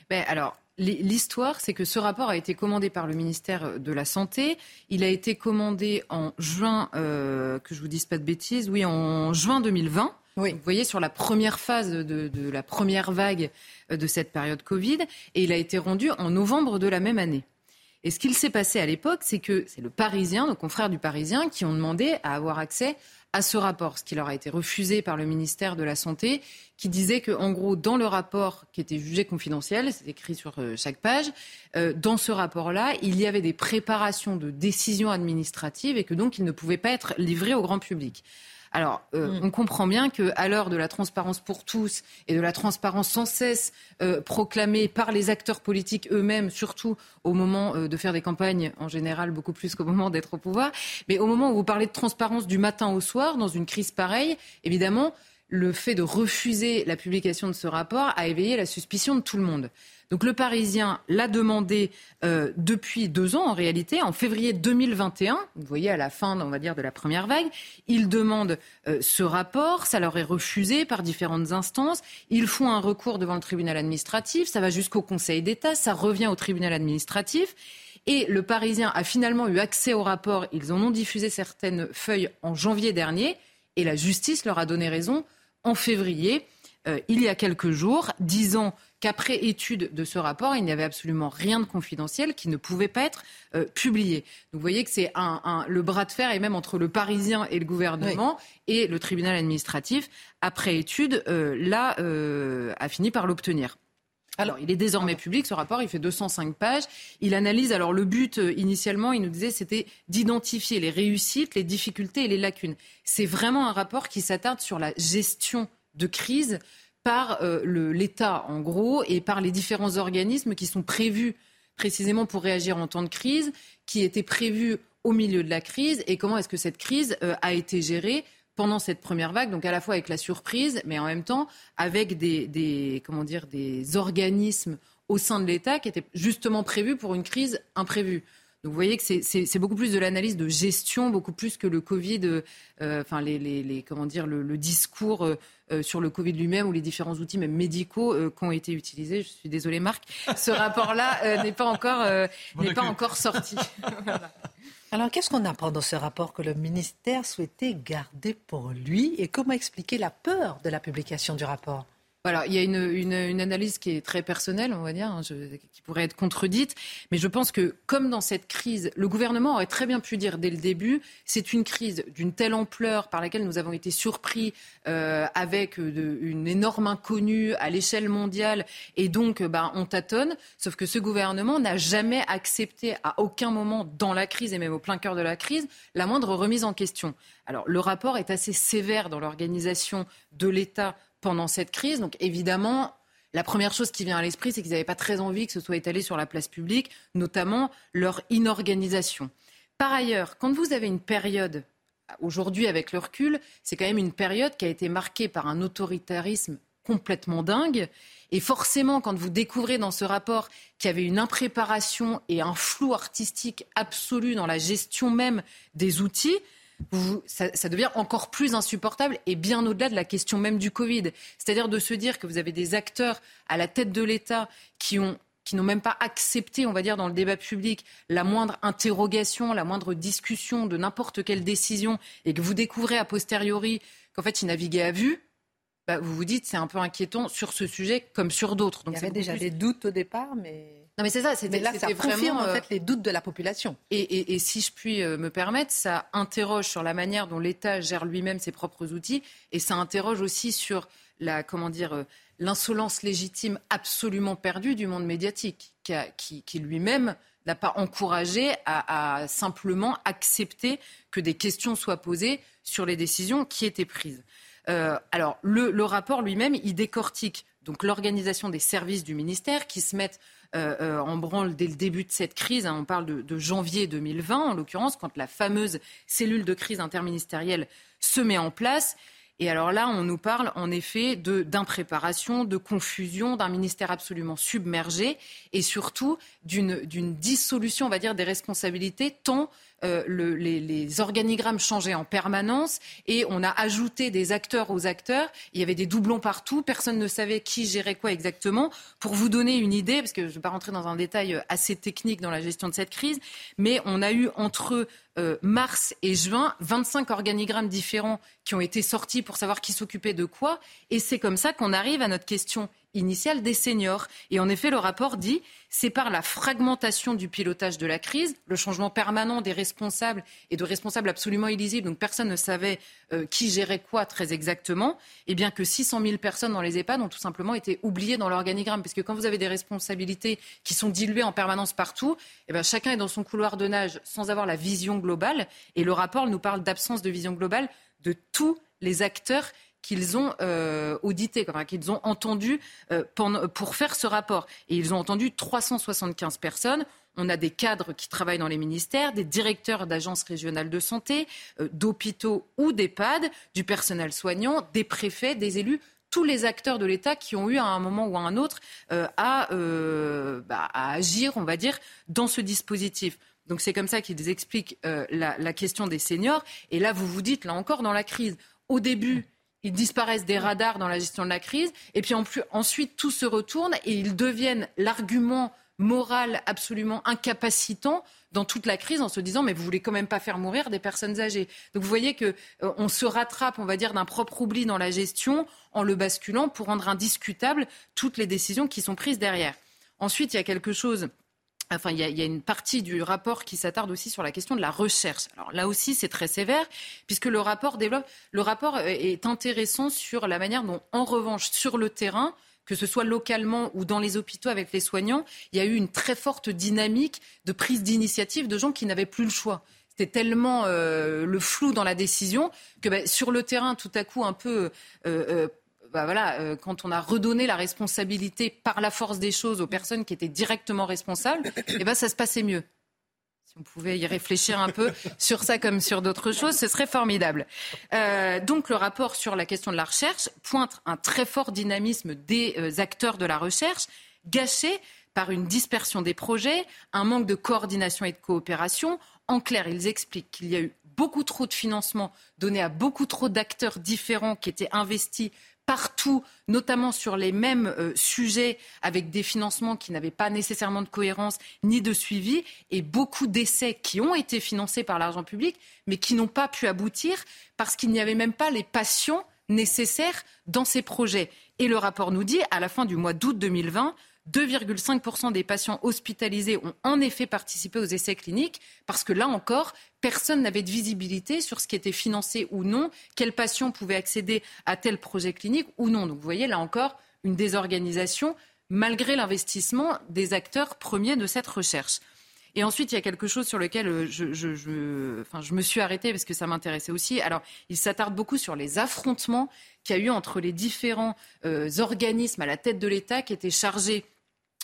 Ben alors, L'histoire, c'est que ce rapport a été commandé par le ministère de la Santé. Il a été commandé en juin, euh, que je vous dise pas de bêtises, oui, en juin 2020. Oui. Vous voyez, sur la première phase de, la première vague de cette période Covid. Et il a été rendu en novembre de la même année. Et ce qu'il s'est passé à l'époque, c'est que c'est le Parisien, nos confrères du Parisien, qui ont demandé à avoir accès à ce rapport, ce qui leur a été refusé par le ministère de la Santé, qui disait que, en gros, dans le rapport qui était jugé confidentiel, c'est écrit sur euh, chaque page, euh, dans ce rapport-là, il y avait des préparations de décisions administratives et que donc il ne pouvait pas être livré au grand public. Alors, euh, mm. on comprend bien qu'à l'heure de la transparence pour tous et de la transparence sans cesse euh, proclamée par les acteurs politiques eux-mêmes, surtout au moment euh, de faire des campagnes, en général beaucoup plus qu'au moment d'être au pouvoir, mais au moment où vous parlez de transparence du matin au soir, dans une crise pareille, évidemment, le fait de refuser la publication de ce rapport a éveillé la suspicion de tout le monde. Donc le Parisien l'a demandé euh, depuis deux ans en réalité, en février 2021. Vous voyez à la fin, on va dire, de la première vague, ils demandent euh, ce rapport. Ça leur est refusé par différentes instances. Ils font un recours devant le tribunal administratif. Ça va jusqu'au Conseil d'État. Ça revient au tribunal administratif. Et le Parisien a finalement eu accès au rapport. Ils en ont diffusé certaines feuilles en janvier dernier. Et la justice leur a donné raison en février, euh, il y a quelques jours, disant qu'après étude de ce rapport, il n'y avait absolument rien de confidentiel qui ne pouvait pas être euh, publié. vous voyez que c'est un, le bras de fer, et même entre le Parisien et le gouvernement, et le tribunal administratif, après étude, euh, là, euh, a fini par l'obtenir. Alors, il est désormais public, ce rapport, il fait 205 pages. Il analyse, alors le but initialement, il nous disait, c'était d'identifier les réussites, les difficultés et les lacunes. C'est vraiment un rapport qui s'attarde sur la gestion de crise par euh, l'État, en gros, et par les différents organismes qui sont prévus précisément pour réagir en temps de crise, qui étaient prévus au milieu de la crise, et comment est-ce que cette crise euh, a été gérée pendant cette première vague, donc à la fois avec la surprise, mais en même temps avec des, comment dire, des organismes au sein de l'État qui étaient justement prévus pour une crise imprévue. Donc vous voyez que c'est beaucoup plus de l'analyse de gestion, beaucoup plus que le Covid, euh, enfin les, comment dire, le, discours sur le Covid lui-même ou les différents outils même médicaux qui ont été utilisés. Je suis désolée Marc, ce rapport-là *laughs* n'est pas encore n'est pas encore sorti. *laughs* Alors qu'est-ce qu'on apprend dans ce rapport que le ministère souhaitait garder pour lui et comment expliquer la peur de la publication du rapport? Voilà, il y a une, analyse qui est très personnelle, on va dire, hein, qui pourrait être contredite. Mais je pense que, comme dans cette crise, le gouvernement aurait très bien pu dire dès le début, c'est une crise d'une telle ampleur par laquelle nous avons été surpris euh, avec de, une énorme inconnue à l'échelle mondiale, et donc bah, on tâtonne. Sauf que ce gouvernement n'a jamais accepté à aucun moment dans la crise et même au plein cœur de la crise la moindre remise en question. Alors le rapport est assez sévère dans l'organisation de l'État pendant cette crise. Donc évidemment, la première chose qui vient à l'esprit, c'est qu'ils n'avaient pas très envie que ce soit étalé sur la place publique, notamment leur inorganisation. Par ailleurs, quand vous avez une période, aujourd'hui avec le recul, c'est quand même une période qui a été marquée par un autoritarisme complètement dingue. Et forcément, quand vous découvrez dans ce rapport qu'il y avait une impréparation et un flou artistique absolu dans la gestion même des outils, ça, devient encore plus insupportable et bien au-delà de la question même du Covid. C'est-à-dire de se dire que vous avez des acteurs à la tête de l'État qui qui n'ont même pas accepté, on va dire, dans le débat public, la moindre interrogation, la moindre discussion de n'importe quelle décision, et que vous découvrez a posteriori qu'en fait, ils naviguaient à vue, bah, vous vous dites c'est un peu inquiétant sur ce sujet comme sur d'autres. Il y avait déjà des doutes au départ, mais non, mais c'est ça. C'était, là, ça confirme en euh, fait les doutes de la population. Et, si je puis euh, me permettre, ça interroge sur la manière dont l'État gère lui-même ses propres outils, et ça interroge aussi sur la comment dire euh, l'insolence légitime absolument perdue du monde médiatique, qui, lui-même n'a pas encouragé à, simplement accepter que des questions soient posées sur les décisions qui étaient prises. Alors, le, rapport lui-même, il décortique donc l'organisation des services du ministère qui se mettent euh, euh, en branle dès le début de cette crise. Hein. on parle de, janvier 2020, en l'occurrence, quand la fameuse cellule de crise interministérielle se met en place. Et alors là, on nous parle en effet d'impréparation, de, confusion, d'un ministère absolument submergé et surtout d'une dissolution, on va dire, des responsabilités tant euh, les, organigrammes changeaient en permanence et on a ajouté des acteurs aux acteurs. Il y avait des doublons partout. Personne ne savait qui gérait quoi exactement. Pour vous donner une idée, parce que je ne vais pas rentrer dans un détail assez technique dans la gestion de cette crise, mais on a eu entre euh, mars et juin 25 organigrammes différents qui ont été sortis pour savoir qui s'occupait de quoi. Et c'est comme ça qu'on arrive à notre question initiale des seniors. Et en effet, le rapport dit c'est par la fragmentation du pilotage de la crise, le changement permanent des responsables et de responsables absolument illisibles, donc personne ne savait euh, qui gérait quoi très exactement, et bien que 600 000 personnes dans les EHPAD ont tout simplement été oubliées dans l'organigramme. Parce que quand vous avez des responsabilités qui sont diluées en permanence partout, et bien chacun est dans son couloir de nage sans avoir la vision globale. Et le rapport nous parle d'absence de vision globale de tous les acteurs qu'ils ont euh, audité, qu'ils ont entendu euh, pour faire ce rapport. Et ils ont entendu 375 personnes. On a des cadres qui travaillent dans les ministères, des directeurs d'agences régionales de santé, euh, d'hôpitaux ou d'EHPAD, du personnel soignant, des préfets, des élus tous les acteurs de l'État qui ont eu à un moment ou à un autre bah, à, agir, on va dire, dans ce dispositif. Donc c'est comme ça qu'ils expliquent la, la, question des seniors. Et là, vous vous dites, là encore, dans la crise, au début, ils disparaissent des radars dans la gestion de la crise, et puis en plus, ensuite tout se retourne et ils deviennent l'argument moral absolument incapacitant dans toute la crise en se disant mais vous voulez quand même pas faire mourir des personnes âgées. Donc vous voyez que euh, on se rattrape, on va dire, d'un propre oubli dans la gestion en le basculant pour rendre indiscutable toutes les décisions qui sont prises derrière. Ensuite, il y a quelque chose Enfin, il y, a, il y, a, une partie du rapport qui s'attarde aussi sur la question de la recherche. Alors là aussi, c'est très sévère, puisque le rapport développe. Le rapport est intéressant sur la manière dont, en revanche, sur le terrain, que ce soit localement ou dans les hôpitaux avec les soignants, il y a eu une très forte dynamique de prise d'initiative de gens qui n'avaient plus le choix c'était tellement euh, le flou dans la décision que ben, sur le terrain, tout à coup, un peu euh, euh bah voilà, euh, quand on a redonné la responsabilité par la force des choses aux personnes qui étaient directement responsables, eh ben ça se passait mieux. Si on pouvait y réfléchir un peu *laughs* sur ça comme sur d'autres choses, ce serait formidable. Euh, donc le rapport sur la question de la recherche pointe un très fort dynamisme des euh, acteurs de la recherche, gâché par une dispersion des projets, un manque de coordination et de coopération. En clair, ils expliquent qu'il y a eu beaucoup trop de financement donné à beaucoup trop d'acteurs différents qui étaient investis notamment sur les mêmes euh, sujets, avec des financements qui n'avaient pas nécessairement de cohérence ni de suivi, et beaucoup d'essais qui ont été financés par l'argent public, mais qui n'ont pas pu aboutir parce qu'il n'y avait même pas les patients nécessaires dans ces projets. Et le rapport nous dit, à la fin du mois d'août 2020, 2,5% des patients hospitalisés ont en effet participé aux essais cliniques parce que là encore, personne n'avait de visibilité sur ce qui était financé ou non, quels patients pouvaient accéder à tel projet clinique ou non. Donc vous voyez là encore une désorganisation malgré l'investissement des acteurs premiers de cette recherche. Et ensuite, il y a quelque chose sur lequel euh, je, me suis arrêtée parce que ça m'intéressait aussi. Alors, il s'attarde beaucoup sur les affrontements qu'il y a eu entre les différents euh, organismes à la tête de l'État qui étaient chargés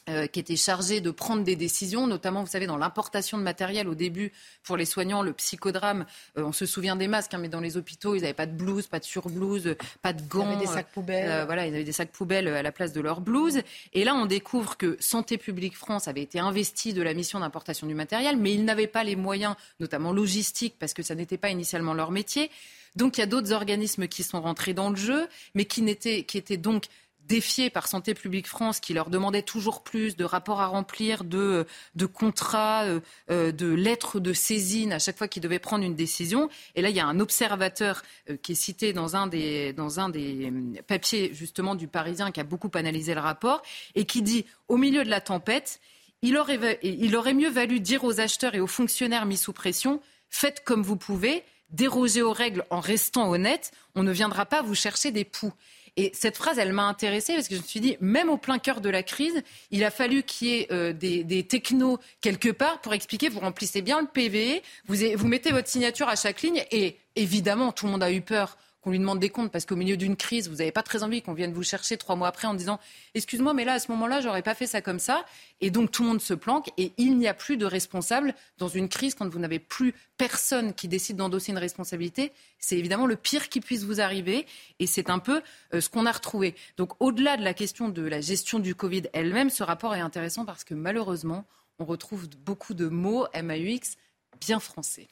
euh, qui était chargé de prendre des décisions, notamment, vous savez, dans l'importation de matériel au début pour les soignants, le psychodrame. Euh, on se souvient des masques, hein, mais dans les hôpitaux, ils n'avaient pas de blouse, pas de surblouse, pas de gants. Ils avaient des sacs poubelles. Euh, voilà, ils avaient des sacs poubelles à la place de leur blouse. Et là, on découvre que Santé publique France avait été investi de la mission d'importation du matériel, mais ils n'avaient pas les moyens, notamment logistiques, parce que ça n'était pas initialement leur métier. Donc, il y a d'autres organismes qui sont rentrés dans le jeu, mais qui, n'étaient, qui étaient donc défiés par Santé publique France qui leur demandait toujours plus de rapports à remplir, de, de contrats, euh, euh, de lettres de saisine à chaque fois qu'ils devaient prendre une décision. Et là, il y a un observateur euh, qui est cité dans un des, des papiers justement du Parisien qui a beaucoup analysé le rapport et qui dit au milieu de la tempête, il aurait, il aurait mieux valu dire aux acheteurs et aux fonctionnaires mis sous pression, faites comme vous pouvez, dérogez aux règles en restant honnête, on ne viendra pas vous chercher des poux. Et cette phrase, elle m'a intéressée parce que je me suis dit, même au plein cœur de la crise, il a fallu qu'il y ait euh, des, technos quelque part pour expliquer, vous remplissez bien le PV, vous, vous mettez votre signature à chaque ligne et évidemment, tout le monde a eu peur qu'on lui demande des comptes parce qu'au milieu d'une crise, vous n'avez pas très envie qu'on vienne vous chercher trois mois après en disant excuse-moi, mais là, à ce moment-là, j'aurais pas fait ça comme ça. Et donc, tout le monde se planque et il n'y a plus de responsable dans une crise quand vous n'avez plus personne qui décide d'endosser une responsabilité. C'est évidemment le pire qui puisse vous arriver et c'est un peu euh, ce qu'on a retrouvé. Donc, au-delà de la question de la gestion du Covid elle-même, ce rapport est intéressant parce que malheureusement, on retrouve beaucoup de mots MAUX bien français.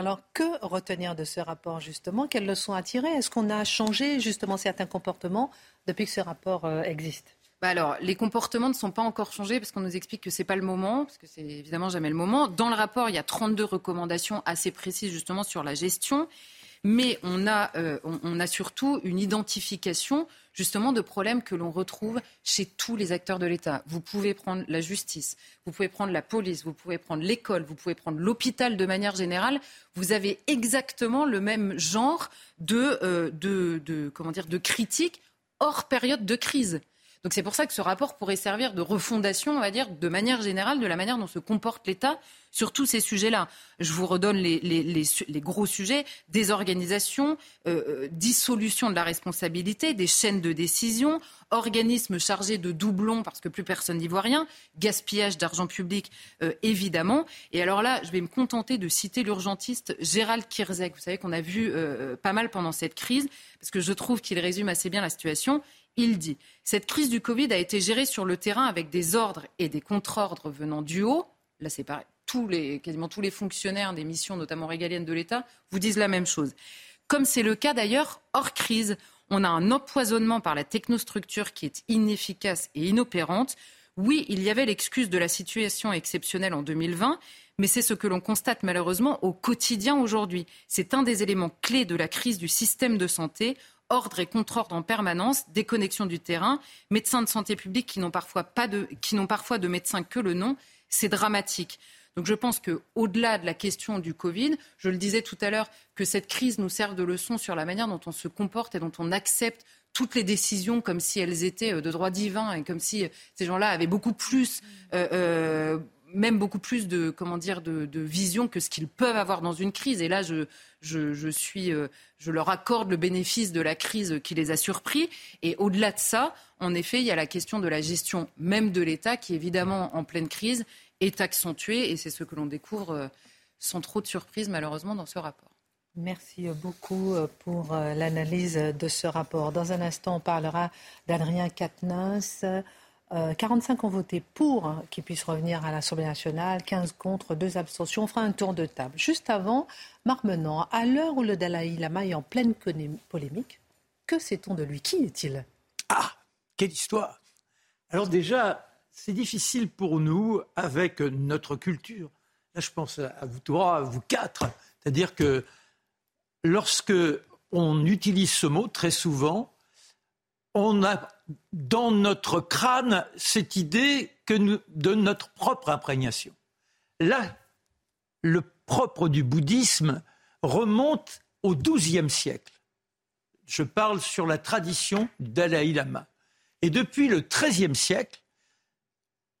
Alors, que retenir de ce rapport, justement Quelles leçons à tirer? Est-ce qu'on a changé, justement, certains comportements depuis que ce rapport euh, existe? Bah alors, les comportements ne sont pas encore changés parce qu'on nous explique que ce n'est pas le moment, parce que c'est évidemment jamais le moment. Dans le rapport, il y a 32 recommandations assez précises justement sur la gestion, mais on a, euh, on a surtout une identification justement de problèmes que l'on retrouve chez tous les acteurs de l'État. Vous pouvez prendre la justice, vous pouvez prendre la police, vous pouvez prendre l'école, vous pouvez prendre l'hôpital de manière générale. Vous avez exactement le même genre de, euh, de, comment dire, de critiques hors période de crise. Donc c'est pour ça que ce rapport pourrait servir de refondation, on va dire, de manière générale, de la manière dont se comporte l'État sur tous ces sujets-là. Je vous redonne les, gros sujets désorganisation, euh, euh, dissolution de la responsabilité, des chaînes de décision, organismes chargés de doublons parce que plus personne n'y voit rien, gaspillage d'argent public, euh, évidemment. Et alors là, je vais me contenter de citer l'urgentiste Gérald Kirzek. Vous savez qu'on a vu pas mal pendant cette crise, parce que je trouve qu'il résume assez bien la situation. Il dit Cette crise du Covid a été gérée sur le terrain avec des ordres et des contre-ordres venant du haut. Là, c'est pareil. Quasiment tous les fonctionnaires des missions, notamment régaliennes de l'État, vous disent la même chose. Comme c'est le cas d'ailleurs hors crise, on a un empoisonnement par la technostructure qui est inefficace et inopérante. Oui, il y avait l'excuse de la situation exceptionnelle en 2020, mais c'est ce que l'on constate malheureusement au quotidien aujourd'hui. C'est un des éléments clés de la crise du système de santé ordre et contre-ordre en permanence, déconnexion du terrain, médecins de santé publique qui n'ont parfois, pas de, qui n'ont parfois de médecins que le nom, c'est dramatique. Donc je pense qu'au-delà de la question du Covid, je le disais tout à l'heure, que cette crise nous serve de leçon sur la manière dont on se comporte et dont on accepte toutes les décisions comme si elles étaient euh, de droit divin et comme si euh, ces gens-là avaient beaucoup plus euh, même beaucoup plus de comment dire de, vision que ce qu'ils peuvent avoir dans une crise. Et là, je, je, suis, euh, je leur accorde le bénéfice de la crise qui les a surpris. Et au-delà de ça, en effet, il y a la question de la gestion même de l'État qui, évidemment, en pleine crise, est accentuée. Et c'est ce que l'on découvre euh, sans trop de surprise, malheureusement, dans ce rapport. Merci beaucoup euh, pour l'analyse de ce rapport. Dans un instant, on parlera d'Adrien Quatennens. 45 euh, ont voté pour qu'il puisse revenir à l'Assemblée nationale, 15 contre, 2 abstentions. On fera un tour de table. Juste avant, Marc Menant, à l'heure où le Dalai Lama est en pleine polémique, que sait-on de lui? Qui est-il? Ah, quelle histoire Alors déjà, c'est difficile pour nous avec notre culture. Là, je pense à vous trois, à vous quatre. C'est-à-dire que lorsque on utilise ce mot très souvent, on a dans notre crâne cette idée que de notre propre imprégnation. Là, le propre du bouddhisme remonte au XIIe siècle. Je parle sur la tradition du Dalai Lama. Et depuis le XIIIe siècle,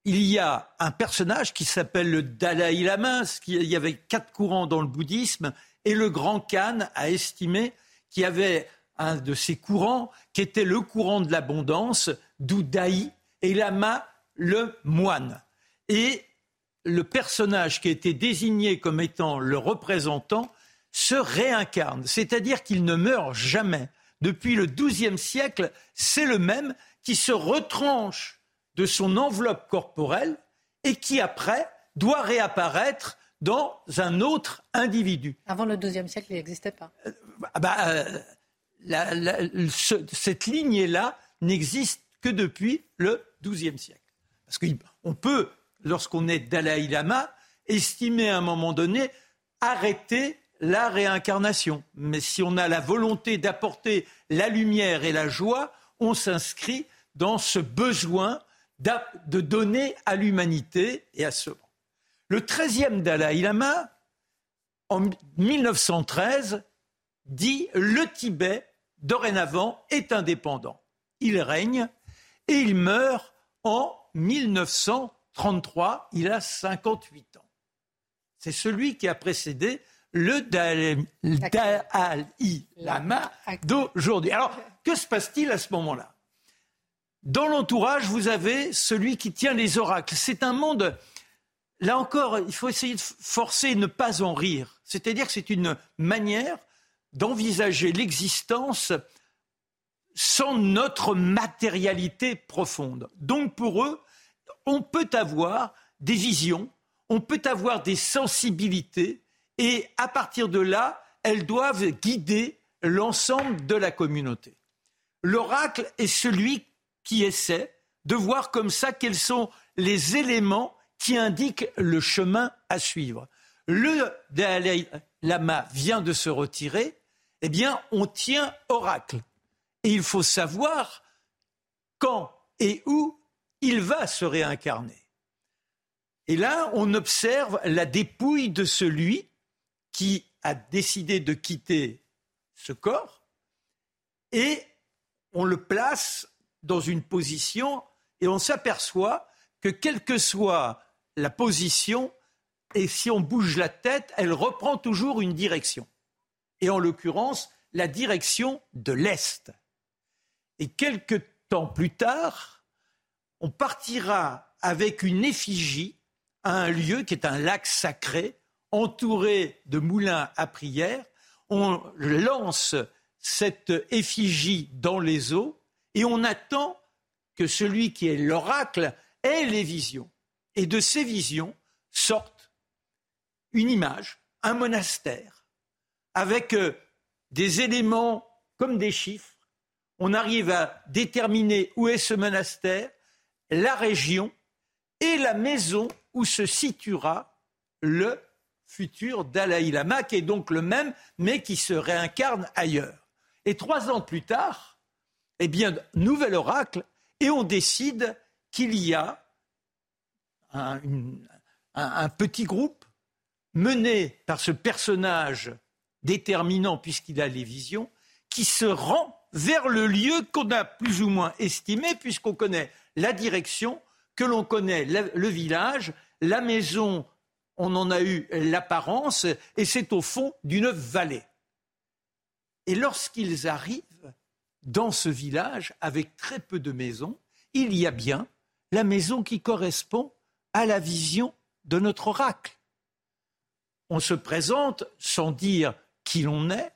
il y a un personnage qui s'appelle le Dalai Lama. Il y avait quatre courants dans le bouddhisme. Et le grand Khan a estimé qu'il y avait un de ces courants qui était le courant de l'abondance, d'où Dai, et Lama, le moine. Et le personnage qui a été désigné comme étant le représentant se réincarne, c'est-à-dire qu'il ne meurt jamais. Depuis le XIIe siècle, c'est le même qui se retranche de son enveloppe corporelle et qui après doit réapparaître dans un autre individu. Avant le XIIe siècle, il n'existait pas. Euh, bah, euh, cette lignée-là n'existe que depuis le XIIe siècle. Parce qu'on peut, lorsqu'on est Dalai Lama, estimer à un moment donné arrêter la réincarnation. Mais si on a la volonté d'apporter la lumière et la joie, on s'inscrit dans ce besoin de donner à l'humanité et à ce monde. Le 13e Dalai Lama, en 1913, dit le Tibet, dorénavant, est indépendant. Il règne et il meurt en 1933. Il a 58 ans. C'est celui qui a précédé le Dalai Lama d'aujourd'hui. Alors, que se passe-t-il à ce moment-là? Dans l'entourage, vous avez celui qui tient les oracles. C'est un monde, là encore, il faut essayer de forcer et ne pas en rire. C'est-à-dire que c'est une manière d'envisager l'existence sans notre matérialité profonde. Donc pour eux, on peut avoir des visions, on peut avoir des sensibilités, et à partir de là, elles doivent guider l'ensemble de la communauté. L'oracle est celui qui essaie de voir comme ça quels sont les éléments qui indiquent le chemin à suivre. Le Dalai Lama vient de se retirer, eh bien, on tient oracle. Et il faut savoir quand et où il va se réincarner. Et là, on observe la dépouille de celui qui a décidé de quitter ce corps et on le place dans une position et on s'aperçoit que quelle que soit la position, et si on bouge la tête, elle reprend toujours une direction. Et en l'occurrence, la direction de l'Est. Et quelques temps plus tard, on partira avec une effigie à un lieu qui est un lac sacré, entouré de moulins à prière, on lance cette effigie dans les eaux et on attend que celui qui est l'oracle ait les visions. Et de ces visions sortent une image, un monastère, avec euh, des éléments comme des chiffres. On arrive à déterminer où est ce monastère, la région et la maison où se situera le futur Dalai Lama, qui est donc le même, mais qui se réincarne ailleurs. Et trois ans plus tard, eh bien, nouvel oracle, et on décide qu'il y a un, un, petit groupe mené par ce personnage déterminant, puisqu'il a les visions, qui se rend vers le lieu qu'on a plus ou moins estimé, puisqu'on connaît la direction, que l'on connaît le village, la maison on en a eu l'apparence, et c'est au fond d'une vallée. Et lorsqu'ils arrivent dans ce village, avec très peu de maisons, il y a bien la maison qui correspond à la vision de notre oracle. On se présente sans dire qui l'on est,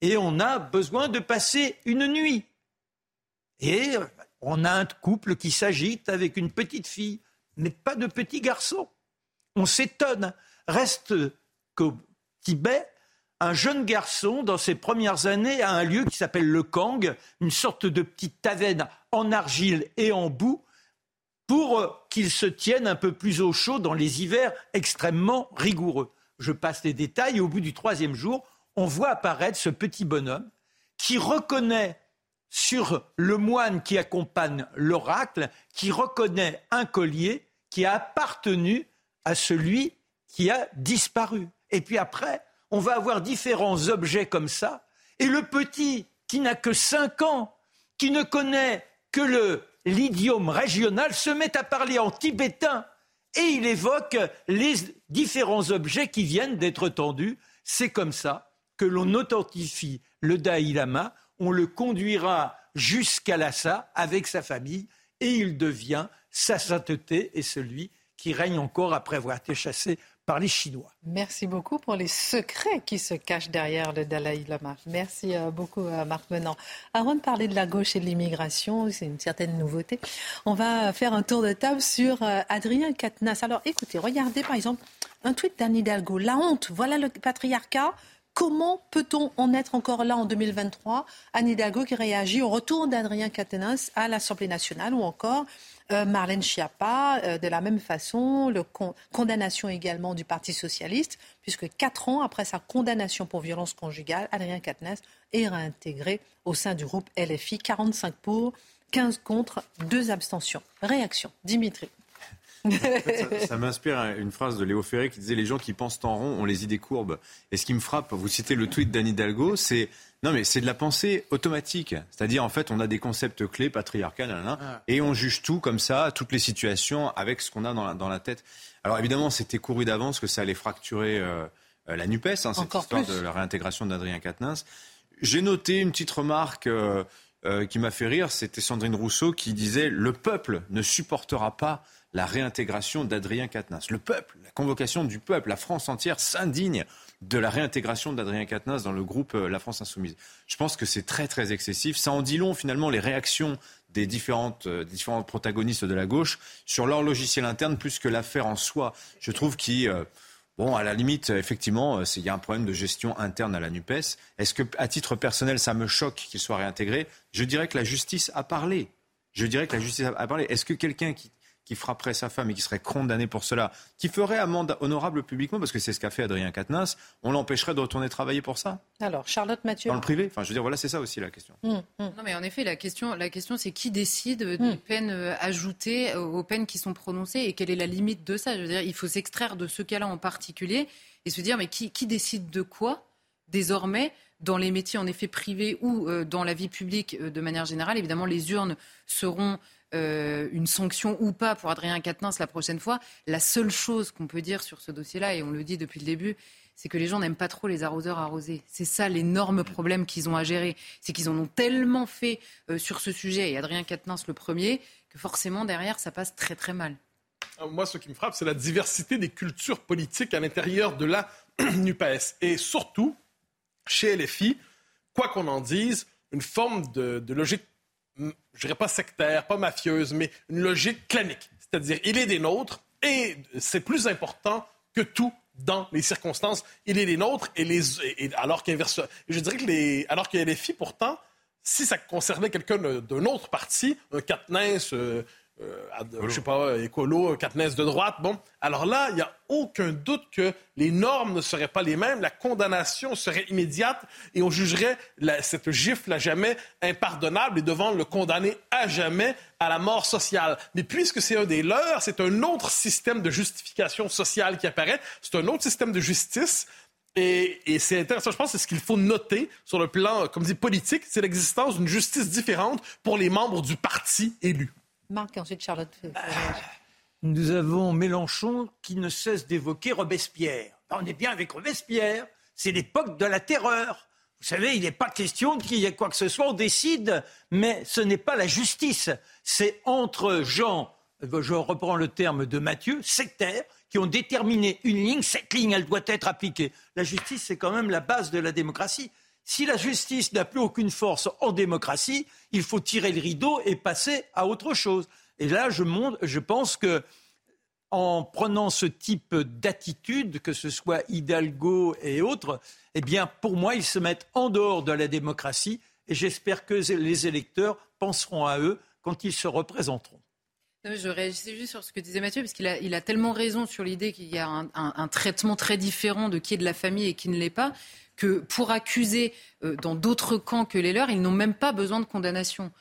et on a besoin de passer une nuit. Et on a un couple qui s'agite avec une petite fille, mais pas de petit garçon on s'étonne. Reste qu'au Tibet, un jeune garçon, dans ses premières années, a un lieu qui s'appelle le Kang, une sorte de petite taverne en argile et en boue, pour qu'il se tienne un peu plus au chaud dans les hivers extrêmement rigoureux. Je passe les détails et au bout du troisième jour, on voit apparaître ce petit bonhomme qui reconnaît sur le moine qui accompagne l'oracle, qui reconnaît un collier qui a appartenu à celui qui a disparu. Et puis après, on va avoir différents objets comme ça. Et le petit, qui n'a que 5 ans, qui ne connaît que l'idiome régional, se met à parler en tibétain. Et il évoque les différents objets qui viennent d'être tendus. C'est comme ça que l'on authentifie le Dalai Lama. On le conduira jusqu'à Lhasa avec sa famille et il devient sa sainteté et celui qui règne encore après avoir été chassé par les Chinois. Merci beaucoup pour les secrets qui se cachent derrière le Dalai Lama. Merci euh, beaucoup, euh, Marc Menant. Avant de parler de la gauche et de l'immigration, c'est une certaine nouveauté, on va faire un tour de table sur euh, Adrien Quatennens. Alors écoutez, regardez par exemple un tweet d'Anne Hidalgo. La honte, voilà le patriarcat. Comment peut-on en être encore là en 2023 Anne Hidalgo qui réagit au retour d'Adrien Quatennens à l'Assemblée nationale ou encore Marlène Schiappa, euh, de la même façon, le condamnation également du Parti socialiste, puisque quatre ans après sa condamnation pour violence conjugale, Adrien Quatennens est réintégré au sein du groupe LFI, 45 pour, 15 contre, 2 abstentions. Réaction, Dimitri. *laughs* ça, m'inspire une phrase de Léo Ferré qui disait Les gens qui pensent en rond ont les idées courbes. Et ce qui me frappe, vous citez le tweet d'Anne Hidalgo, c'est non, mais c'est de la pensée automatique. C'est-à-dire, en fait, on a des concepts clés, patriarcales, ah. et on juge tout comme ça, toutes les situations, avec ce qu'on a dans la, tête. Alors, évidemment, c'était couru d'avance que ça allait fracturer euh, euh, la NUPES, hein, cette histoire de la réintégration d'Adrien Quatennens. J'ai noté une petite remarque euh, qui m'a fait rire, c'était Sandrine Rousseau qui disait « Le peuple ne supportera pas la réintégration d'Adrien Quatennens. Le peuple, la convocation du peuple, la France entière s'indigne de la réintégration d'Adrien Quatennens dans le groupe euh, La France Insoumise. Je pense que c'est très très excessif. Ça en dit long finalement les réactions des différentes, euh, différents protagonistes de la gauche sur leur logiciel interne plus que l'affaire en soi. Je trouve qu'il... Euh, bon, à la limite, effectivement, il y a un problème de gestion interne à la NUPES. Est-ce que, à titre personnel, ça me choque qu'il soit réintégré? Je dirais que la justice a parlé. Je dirais que la justice a parlé. Est-ce que quelqu'un qui qui frapperait sa femme et qui serait condamné pour cela, qui ferait amende honorable publiquement, parce que c'est ce qu'a fait Adrien Quatennens, on l'empêcherait de retourner travailler pour ça Alors, Charlotte Mathieu. Dans le privé Enfin, je veux dire, voilà, c'est ça aussi la question. Hum, hum. Non, mais en effet, la question, la question c'est qui décide des hum. peines euh, ajoutées aux peines qui sont prononcées et quelle est la limite de ça? Je veux dire, il faut s'extraire de ce cas-là en particulier et se dire, mais qui, qui décide de quoi désormais dans les métiers en effet privés ou euh, dans la vie publique euh, de manière générale? Évidemment, les urnes seront euh, une sanction ou pas pour Adrien Quatennens la prochaine fois. La seule chose qu'on peut dire sur ce dossier-là, et on le dit depuis le début, c'est que les gens n'aiment pas trop les arroseurs arrosés. C'est ça l'énorme problème qu'ils ont à gérer. C'est qu'ils en ont tellement fait euh, sur ce sujet, et Adrien Quatennens le premier, que forcément derrière, ça passe très très mal. Euh, moi, ce qui me frappe, c'est la diversité des cultures politiques à l'intérieur de la *clears throat* NUPES. Et surtout, chez LFI, quoi qu'on en dise, une forme de, de logique je dirais pas sectaire, pas mafieuse, mais une logique clanique. C'est-à-dire, il est des nôtres et c'est plus important que tout dans les circonstances. Il est des nôtres et les, alors je dirais que les, alors qu'il y a les filles pourtant, si ça concernait quelqu'un d'un autre parti, un Katniss, euh, euh, je sais pas, écolo, Katniss de droite, bon, alors là, il n'y a aucun doute que les normes ne seraient pas les mêmes, la condamnation serait immédiate et on jugerait cette gifle à jamais impardonnable et devant le condamner à jamais à la mort sociale. Mais puisque c'est un des leurs, c'est un autre système de justification sociale qui apparaît, c'est un autre système de justice. Et, et c'est intéressant, je pense, c'est ce qu'il faut noter sur le plan, comme dit, politique, c'est l'existence d'une justice différente pour les membres du parti élu. Marc, ensuite Charlotte. Nous avons Mélenchon qui ne cesse d'évoquer Robespierre. On est bien avec Robespierre, c'est l'époque de la terreur. Vous savez, il n'est pas question qu'il y ait quoi que ce soit, on décide, mais ce n'est pas la justice. C'est entre gens, je reprends le terme de Mathieu, sectaires, qui ont déterminé une ligne, cette ligne, elle doit être appliquée. La justice, c'est quand même la base de la démocratie. Si la justice n'a plus aucune force en démocratie, il faut tirer le rideau et passer à autre chose. Et là, je, pense que en prenant ce type d'attitude, que ce soit Hidalgo et autres, eh bien, pour moi, ils se mettent en dehors de la démocratie et j'espère que les électeurs penseront à eux quand ils se représenteront. Je réagissais juste sur ce que disait Mathieu, parce qu'il a, tellement raison sur l'idée qu'il y a un, traitement très différent de qui est de la famille et qui ne l'est pas, que pour accuser euh, dans d'autres camps que les leurs, ils n'ont même pas besoin de condamnation.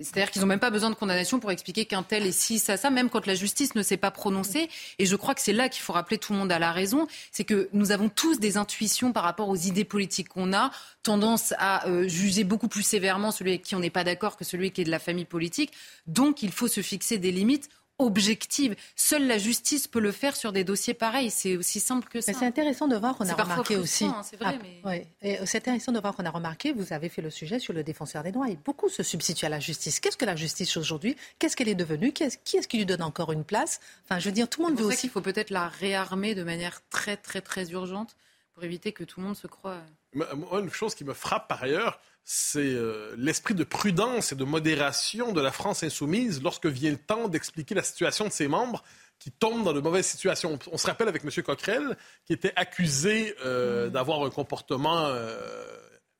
C'est-à-dire qu'ils n'ont même pas besoin de condamnation pour expliquer qu'un tel est ci, ça, ça, même quand la justice ne s'est pas prononcée. Et je crois que c'est là qu'il faut rappeler tout le monde à la raison. C'est que nous avons tous des intuitions par rapport aux idées politiques qu'on a, tendance à euh, juger beaucoup plus sévèrement celui avec qui on n'est pas d'accord que celui qui est de la famille politique. Donc il faut se fixer des limites objective. Seule la justice peut le faire sur des dossiers pareils. C'est aussi simple que ça. C'est intéressant de voir qu'on a remarqué aussi. Hein, c'est vrai, ah, C'est intéressant de voir qu'on a remarqué. Vous avez fait le sujet sur le défenseur des droits. Et beaucoup se substituent à la justice. Qu'est-ce que la justice aujourd'hui? Qu'est-ce qu'elle est devenue? Qui est-ce qui lui donne encore une place? Enfin, je veux dire, tout le monde veut aussi. Il faut peut-être la réarmer de manière très, très, très urgente pour éviter que tout le monde se croie. une chose qui me frappe par ailleurs, c'est euh, l'esprit de prudence et de modération de la France insoumise lorsque vient le temps d'expliquer la situation de ses membres qui tombent dans de mauvaises situations. On se rappelle avec M. Coquerel, qui était accusé euh, mm. d'avoir un comportement euh,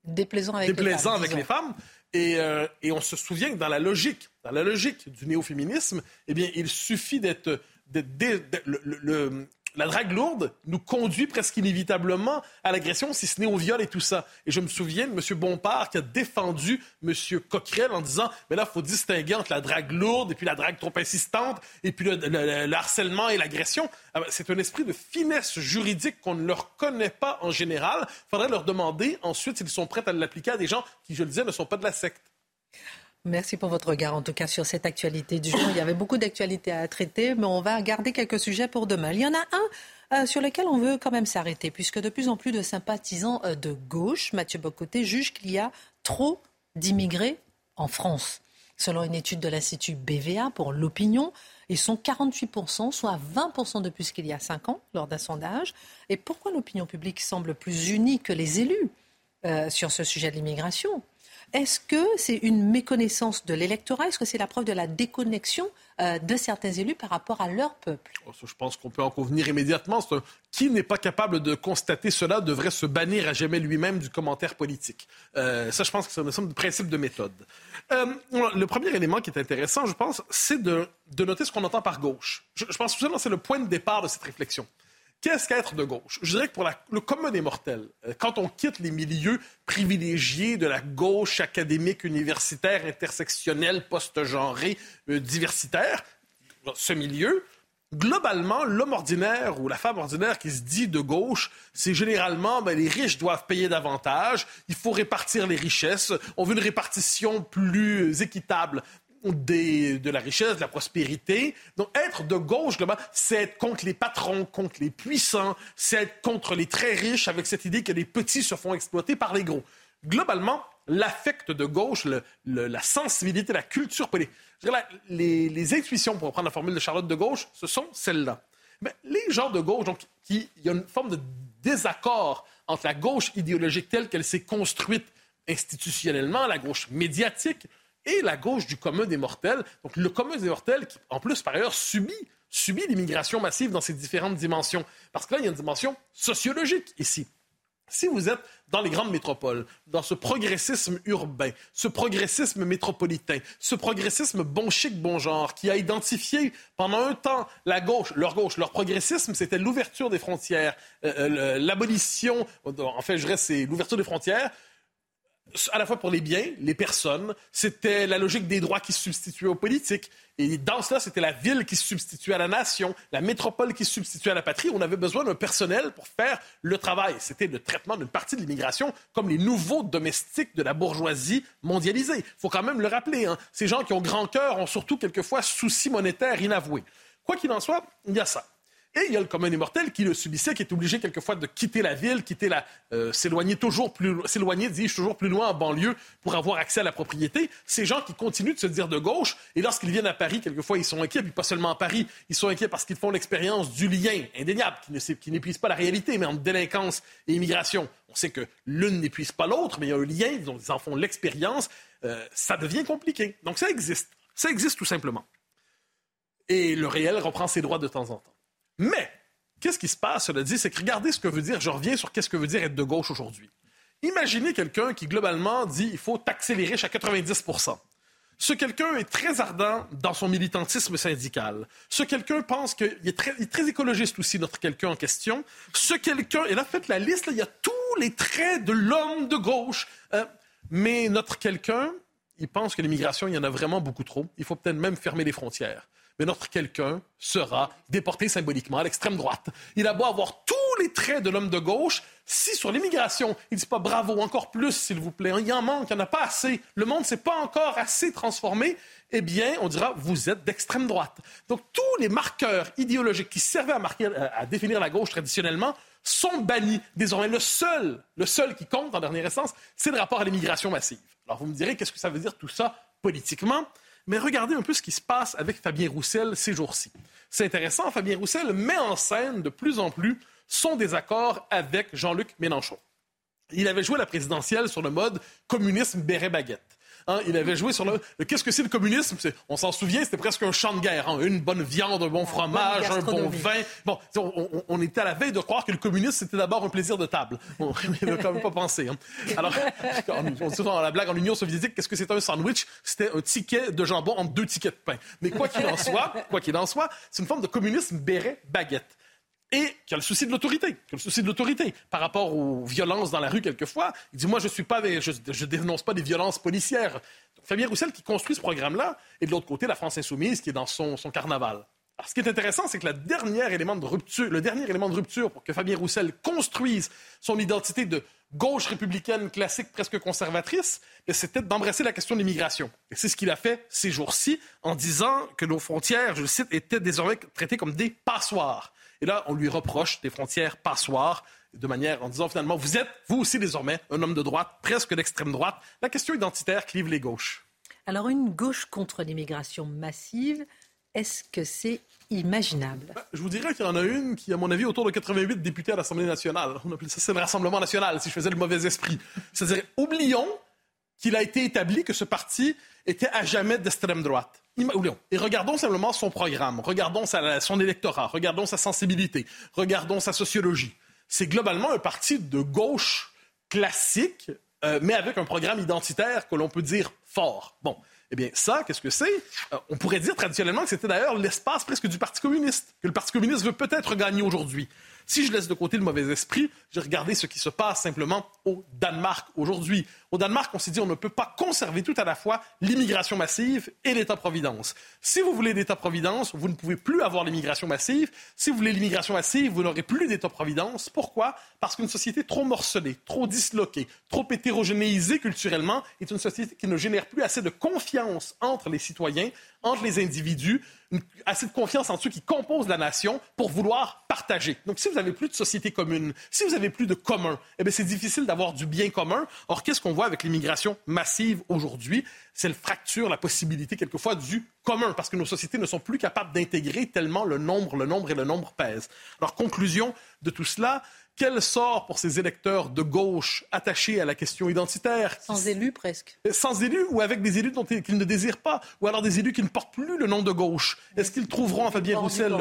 déplaisant avec les femmes. Et, et, on se souvient que dans la logique, dans la logique du néo-féminisme, eh bien, il suffit d'être, le, la drague lourde nous conduit presque inévitablement à l'agression, si ce n'est au viol et tout ça. Et je me souviens de M. Bompard qui a défendu M. Coquerel en disant Mais là, il faut distinguer entre la drague lourde et puis la drague trop insistante, et puis le, harcèlement et l'agression. Ah ben, c'est un esprit de finesse juridique qu'on ne leur connaît pas en général. Il faudrait leur demander ensuite s'ils sont prêts à l'appliquer à des gens qui, je le disais, ne sont pas de la secte. Merci pour votre regard, en tout cas, sur cette actualité du jour. Il y avait beaucoup d'actualités à traiter, mais on va garder quelques sujets pour demain. Il y en a un euh, sur lequel on veut quand même s'arrêter, puisque de plus en plus de sympathisants euh, de gauche, Mathieu Bocoté, jugent qu'il y a trop d'immigrés en France. Selon une étude de l'Institut BVA pour l'opinion, ils sont 48%, soit 20% de plus qu'il y a 5 ans, lors d'un sondage. Et pourquoi l'opinion publique semble plus unie que les élus euh, sur ce sujet de l'immigration? Est-ce que c'est une méconnaissance de l'électorat? Est-ce que c'est la preuve de la déconnexion euh, de certains élus par rapport à leur peuple? Oh, Je pense qu'on peut en convenir immédiatement. Qui n'est pas capable de constater cela devrait se bannir à jamais lui-même du commentaire politique. Euh, ça, je pense que c'est un de principe de méthode. Euh, le premier élément qui est intéressant, je pense, c'est de, noter ce qu'on entend par gauche. Je, je pense que c'est le point de départ de cette réflexion. Qu'est-ce qu'être de gauche? Je dirais que pour le commun des mortels, euh, quand on quitte les milieux privilégiés de la gauche académique, universitaire, intersectionnelle, post-genrée, euh, diversitaire, ce milieu, globalement, l'homme ordinaire ou la femme ordinaire qui se dit de gauche, c'est généralement ben, les riches doivent payer davantage, il faut répartir les richesses, on veut une répartition plus équitable de la richesse, de la prospérité. Donc, être de gauche, c'est être contre les patrons, contre les puissants, c'est être contre les très riches avec cette idée que les petits se font exploiter par les gros. Globalement, l'affect de gauche, la sensibilité, la culture politique, les, les, intuitions, pour reprendre la formule de Charlotte de gauche, ce sont celles-là. Mais les gens de gauche, donc, il y a une forme de désaccord entre la gauche idéologique telle qu'elle s'est construite institutionnellement, la gauche médiatique, et la gauche du commun des mortels. Donc le commun des mortels qui, en plus, par ailleurs, subit, subit l'immigration massive dans ses différentes dimensions. Parce que là, il y a une dimension sociologique ici. Si vous êtes dans les grandes métropoles, dans ce progressisme urbain, ce progressisme métropolitain, ce progressisme bon chic, bon genre, qui a identifié pendant un temps la gauche, leur gauche, leur progressisme, c'était l'ouverture des frontières, euh, euh, l'abolition, en fait, je reste, c'est l'ouverture des frontières, à la fois pour les biens, les personnes, c'était la logique des droits qui se substituaient aux politiques. Et dans cela, c'était la ville qui se substituait à la nation, la métropole qui se substituait à la patrie. On avait besoin d'un personnel pour faire le travail. C'était le traitement d'une partie de l'immigration comme les nouveaux domestiques de la bourgeoisie mondialisée. Il faut quand même le rappeler. Hein. Ces gens qui ont grand cœur ont surtout quelquefois soucis monétaires inavoués. Quoi qu'il en soit, il y a ça. Et il y a le commun immortel qui le subissait, qui est obligé quelquefois de quitter la ville, quitter la, euh, s'éloigner toujours plus, s'éloigner, dis-je, toujours plus loin en banlieue pour avoir accès à la propriété. Ces gens qui continuent de se dire de gauche, et lorsqu'ils viennent à Paris, quelquefois ils sont inquiets, puis pas seulement à Paris, ils sont inquiets parce qu'ils font l'expérience du lien indéniable, qui, n'épuise pas la réalité, mais entre délinquance et immigration. On sait que l'une n'épuise pas l'autre, mais il y a un lien, ils en font l'expérience. Euh, ça devient compliqué. Donc ça existe. Ça existe tout simplement. Et le réel reprend ses droits de temps en temps. Mais, qu'est-ce qui se passe, cela dit, c'est que regardez ce que veut dire, je reviens sur qu'est-ce que veut dire être de gauche aujourd'hui. Imaginez quelqu'un qui, globalement, dit il faut taxer les riches à 90% Ce quelqu'un est très ardent dans son militantisme syndical. Ce quelqu'un pense qu'il est très, écologiste aussi, notre quelqu'un en question. Ce quelqu'un, et là, faites la liste, il y a tous les traits de l'homme de gauche. Euh, mais notre quelqu'un, il pense que l'immigration, il y en a vraiment beaucoup trop. Il faut peut-être même fermer les frontières mais notre quelqu'un sera déporté symboliquement à l'extrême droite. Il a beau avoir tous les traits de l'homme de gauche, si sur l'immigration, il ne dit pas bravo, encore plus, s'il vous plaît, il en manque, il n'y en a pas assez, le monde ne s'est pas encore assez transformé, eh bien, on dira, vous êtes d'extrême droite. Donc, tous les marqueurs idéologiques qui servaient à, marquer, à définir la gauche traditionnellement sont bannis. Désormais, le seul, le seul qui compte en dernière instance, c'est le rapport à l'immigration massive. Alors, vous me direz, qu'est-ce que ça veut dire tout ça politiquement? Mais regardez un peu ce qui se passe avec Fabien Roussel ces jours-ci. C'est intéressant, Fabien Roussel met en scène de plus en plus son désaccord avec Jean-Luc Mélenchon. Il avait joué la présidentielle sur le mode communisme béret-baguette. Hein, il avait joué sur le. Qu'est-ce que c'est le communisme? On s'en souvient, c'était presque un champ de guerre. Hein. Une bonne viande, un bon fromage, un bon vin. Bon, on, était à la veille de croire que le communisme c'était d'abord un plaisir de table. On *laughs* ne quand même pas pensé. Hein. Alors, *laughs* on dit dans la blague en Union soviétique, qu'est-ce que c'est un sandwich? C'était un ticket de jambon entre deux tickets de pain. Mais quoi qu'il en soit, quoi qu'il en soit, c'est une forme de communisme béret baguette et qui a le souci de l'autorité, le souci de l'autorité par rapport aux violences dans la rue quelquefois. Il dit moi je suis pas, je, dénonce pas des violences policières. Fabien Roussel qui construit ce programme-là, et de l'autre côté la France insoumise qui est dans son, son carnaval. Alors, ce qui est intéressant, c'est que le dernier élément de rupture, le dernier élément de rupture pour que Fabien Roussel construise son identité de gauche républicaine classique presque conservatrice, c'était d'embrasser la question de l'immigration. Et c'est ce qu'il a fait ces jours-ci en disant que nos frontières, je le cite, étaient désormais traitées comme des passoires. Et là, on lui reproche des frontières passoires de manière en disant finalement, vous êtes, vous aussi désormais, un homme de droite, presque d'extrême droite. La question identitaire clive les gauches. Alors, une gauche contre l'immigration massive, est-ce que c'est imaginable? Ben, Je vous dirais qu'il y en a une qui, à mon avis, autour de 88 députés à l'Assemblée nationale. On appelle ça, c'est le Rassemblement national, si je faisais le mauvais esprit. C'est-à-dire, oublions qu'il a été établi que ce parti était à jamais d'extrême droite. Et regardons simplement son programme, regardons son électorat, regardons sa sensibilité, regardons sa sociologie. C'est globalement un parti de gauche classique, euh, mais avec un programme identitaire que l'on peut dire fort. Bon, eh bien, ça, qu'est-ce que c'est? Euh, on pourrait dire traditionnellement que c'était d'ailleurs l'espace presque du Parti communiste, que le Parti communiste veut peut-être gagner aujourd'hui. Si je laisse de côté le mauvais esprit, j'ai regardé ce qui se passe simplement au Danemark aujourd'hui. Au Danemark, on s'est dit on ne peut pas conserver tout à la fois l'immigration massive et l'État-providence. Si vous voulez l'État-providence, vous ne pouvez plus avoir l'immigration massive. Si vous voulez l'immigration massive, vous n'aurez plus d'État-providence. Pourquoi? Parce qu'une société trop morcelée, trop disloquée, trop hétérogénéisée culturellement est une société qui ne génère plus assez de confiance entre les citoyens, entre les individus, assez de confiance entre ceux qui composent la nation pour vouloir partager. Donc, si vous n'avez plus de société commune, si vous n'avez plus de commun, eh c'est difficile d'avoir du bien commun. Or, qu'est-ce qu'on voit avec l'immigration massive aujourd'hui? C'est le fracture, la possibilité, quelquefois, du commun, parce que nos sociétés ne sont plus capables d'intégrer tellement le nombre, le nombre et le nombre pèsent. Alors, conclusion de tout cela, quel sort pour ces électeurs de gauche attachés à la question identitaire Sans élus presque. Sans élus ou avec des élus qu'ils ne désirent pas, ou alors des élus qui ne portent plus le nom de gauche? Est-ce qu'ils trouveront en Fabien Roussel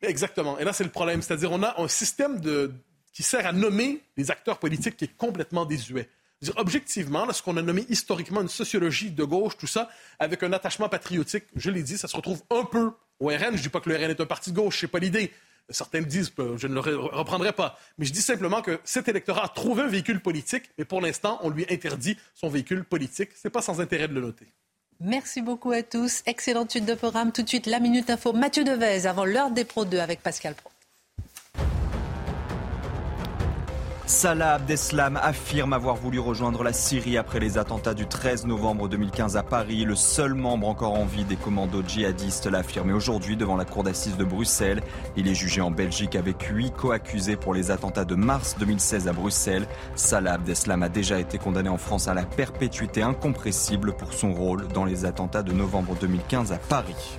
Exactement. Et là, c'est le problème. C'est-à-dire, on a un système de... qui sert à nommer les acteurs politiques qui est complètement désuet. Dire, objectivement, ce qu'on a nommé historiquement une sociologie de gauche, tout ça, avec un attachement patriotique, je l'ai dit, ça se retrouve un peu au RN. Je ne dis pas que le RN est un parti de gauche, c'est pas l'idée. Certains le disent, euh, je ne le reprendrai pas. Mais je dis simplement que cet électorat a trouvé un véhicule politique, mais pour l'instant, on lui interdit son véhicule politique. Ce n'est pas sans intérêt de le noter. Merci beaucoup à tous. Excellente suite de programme. Tout de suite, la Minute Info. Mathieu Devez avant l'heure des Pro 2 avec Pascal Pro. Salah Abdeslam affirme avoir voulu rejoindre la Syrie après les attentats du 13 novembre 2015 à Paris. Le seul membre encore en vie des commandos djihadistes l'a affirmé aujourd'hui devant la cour d'assises de Bruxelles. Il est jugé en Belgique avec huit co-accusés pour les attentats de mars 2016 à Bruxelles. Salah Abdeslam a déjà été condamné en France à la perpétuité incompressible pour son rôle dans les attentats de novembre 2015 à Paris.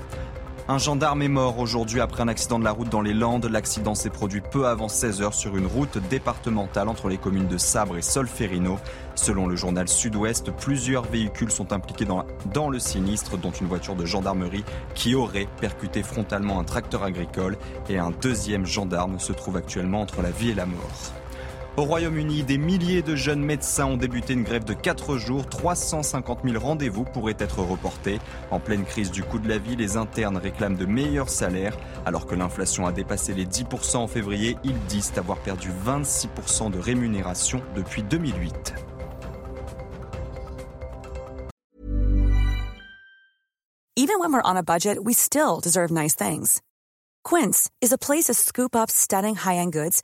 Un gendarme est mort aujourd'hui après un accident de la route dans les Landes. L'accident s'est produit peu avant 16 heures sur une route départementale entre les communes de Sabre et Solferino. Selon le journal Sud-Ouest, plusieurs véhicules sont impliqués dans, dans le sinistre, dont une voiture de gendarmerie qui aurait percuté frontalement un tracteur agricole et un deuxième gendarme se trouve actuellement entre la vie et la mort. Au Royaume-Uni, des milliers de jeunes médecins ont débuté une grève de 4 jours. 350 000 rendez-vous pourraient être reportés. En pleine crise du coût de la vie, les internes réclament de meilleurs salaires. Alors que l'inflation a dépassé les 10% en février, ils disent avoir perdu 26% de rémunération depuis 2008. Even when we're on a budget, we still deserve nice things. Quince is a place to scoop up stunning high-end goods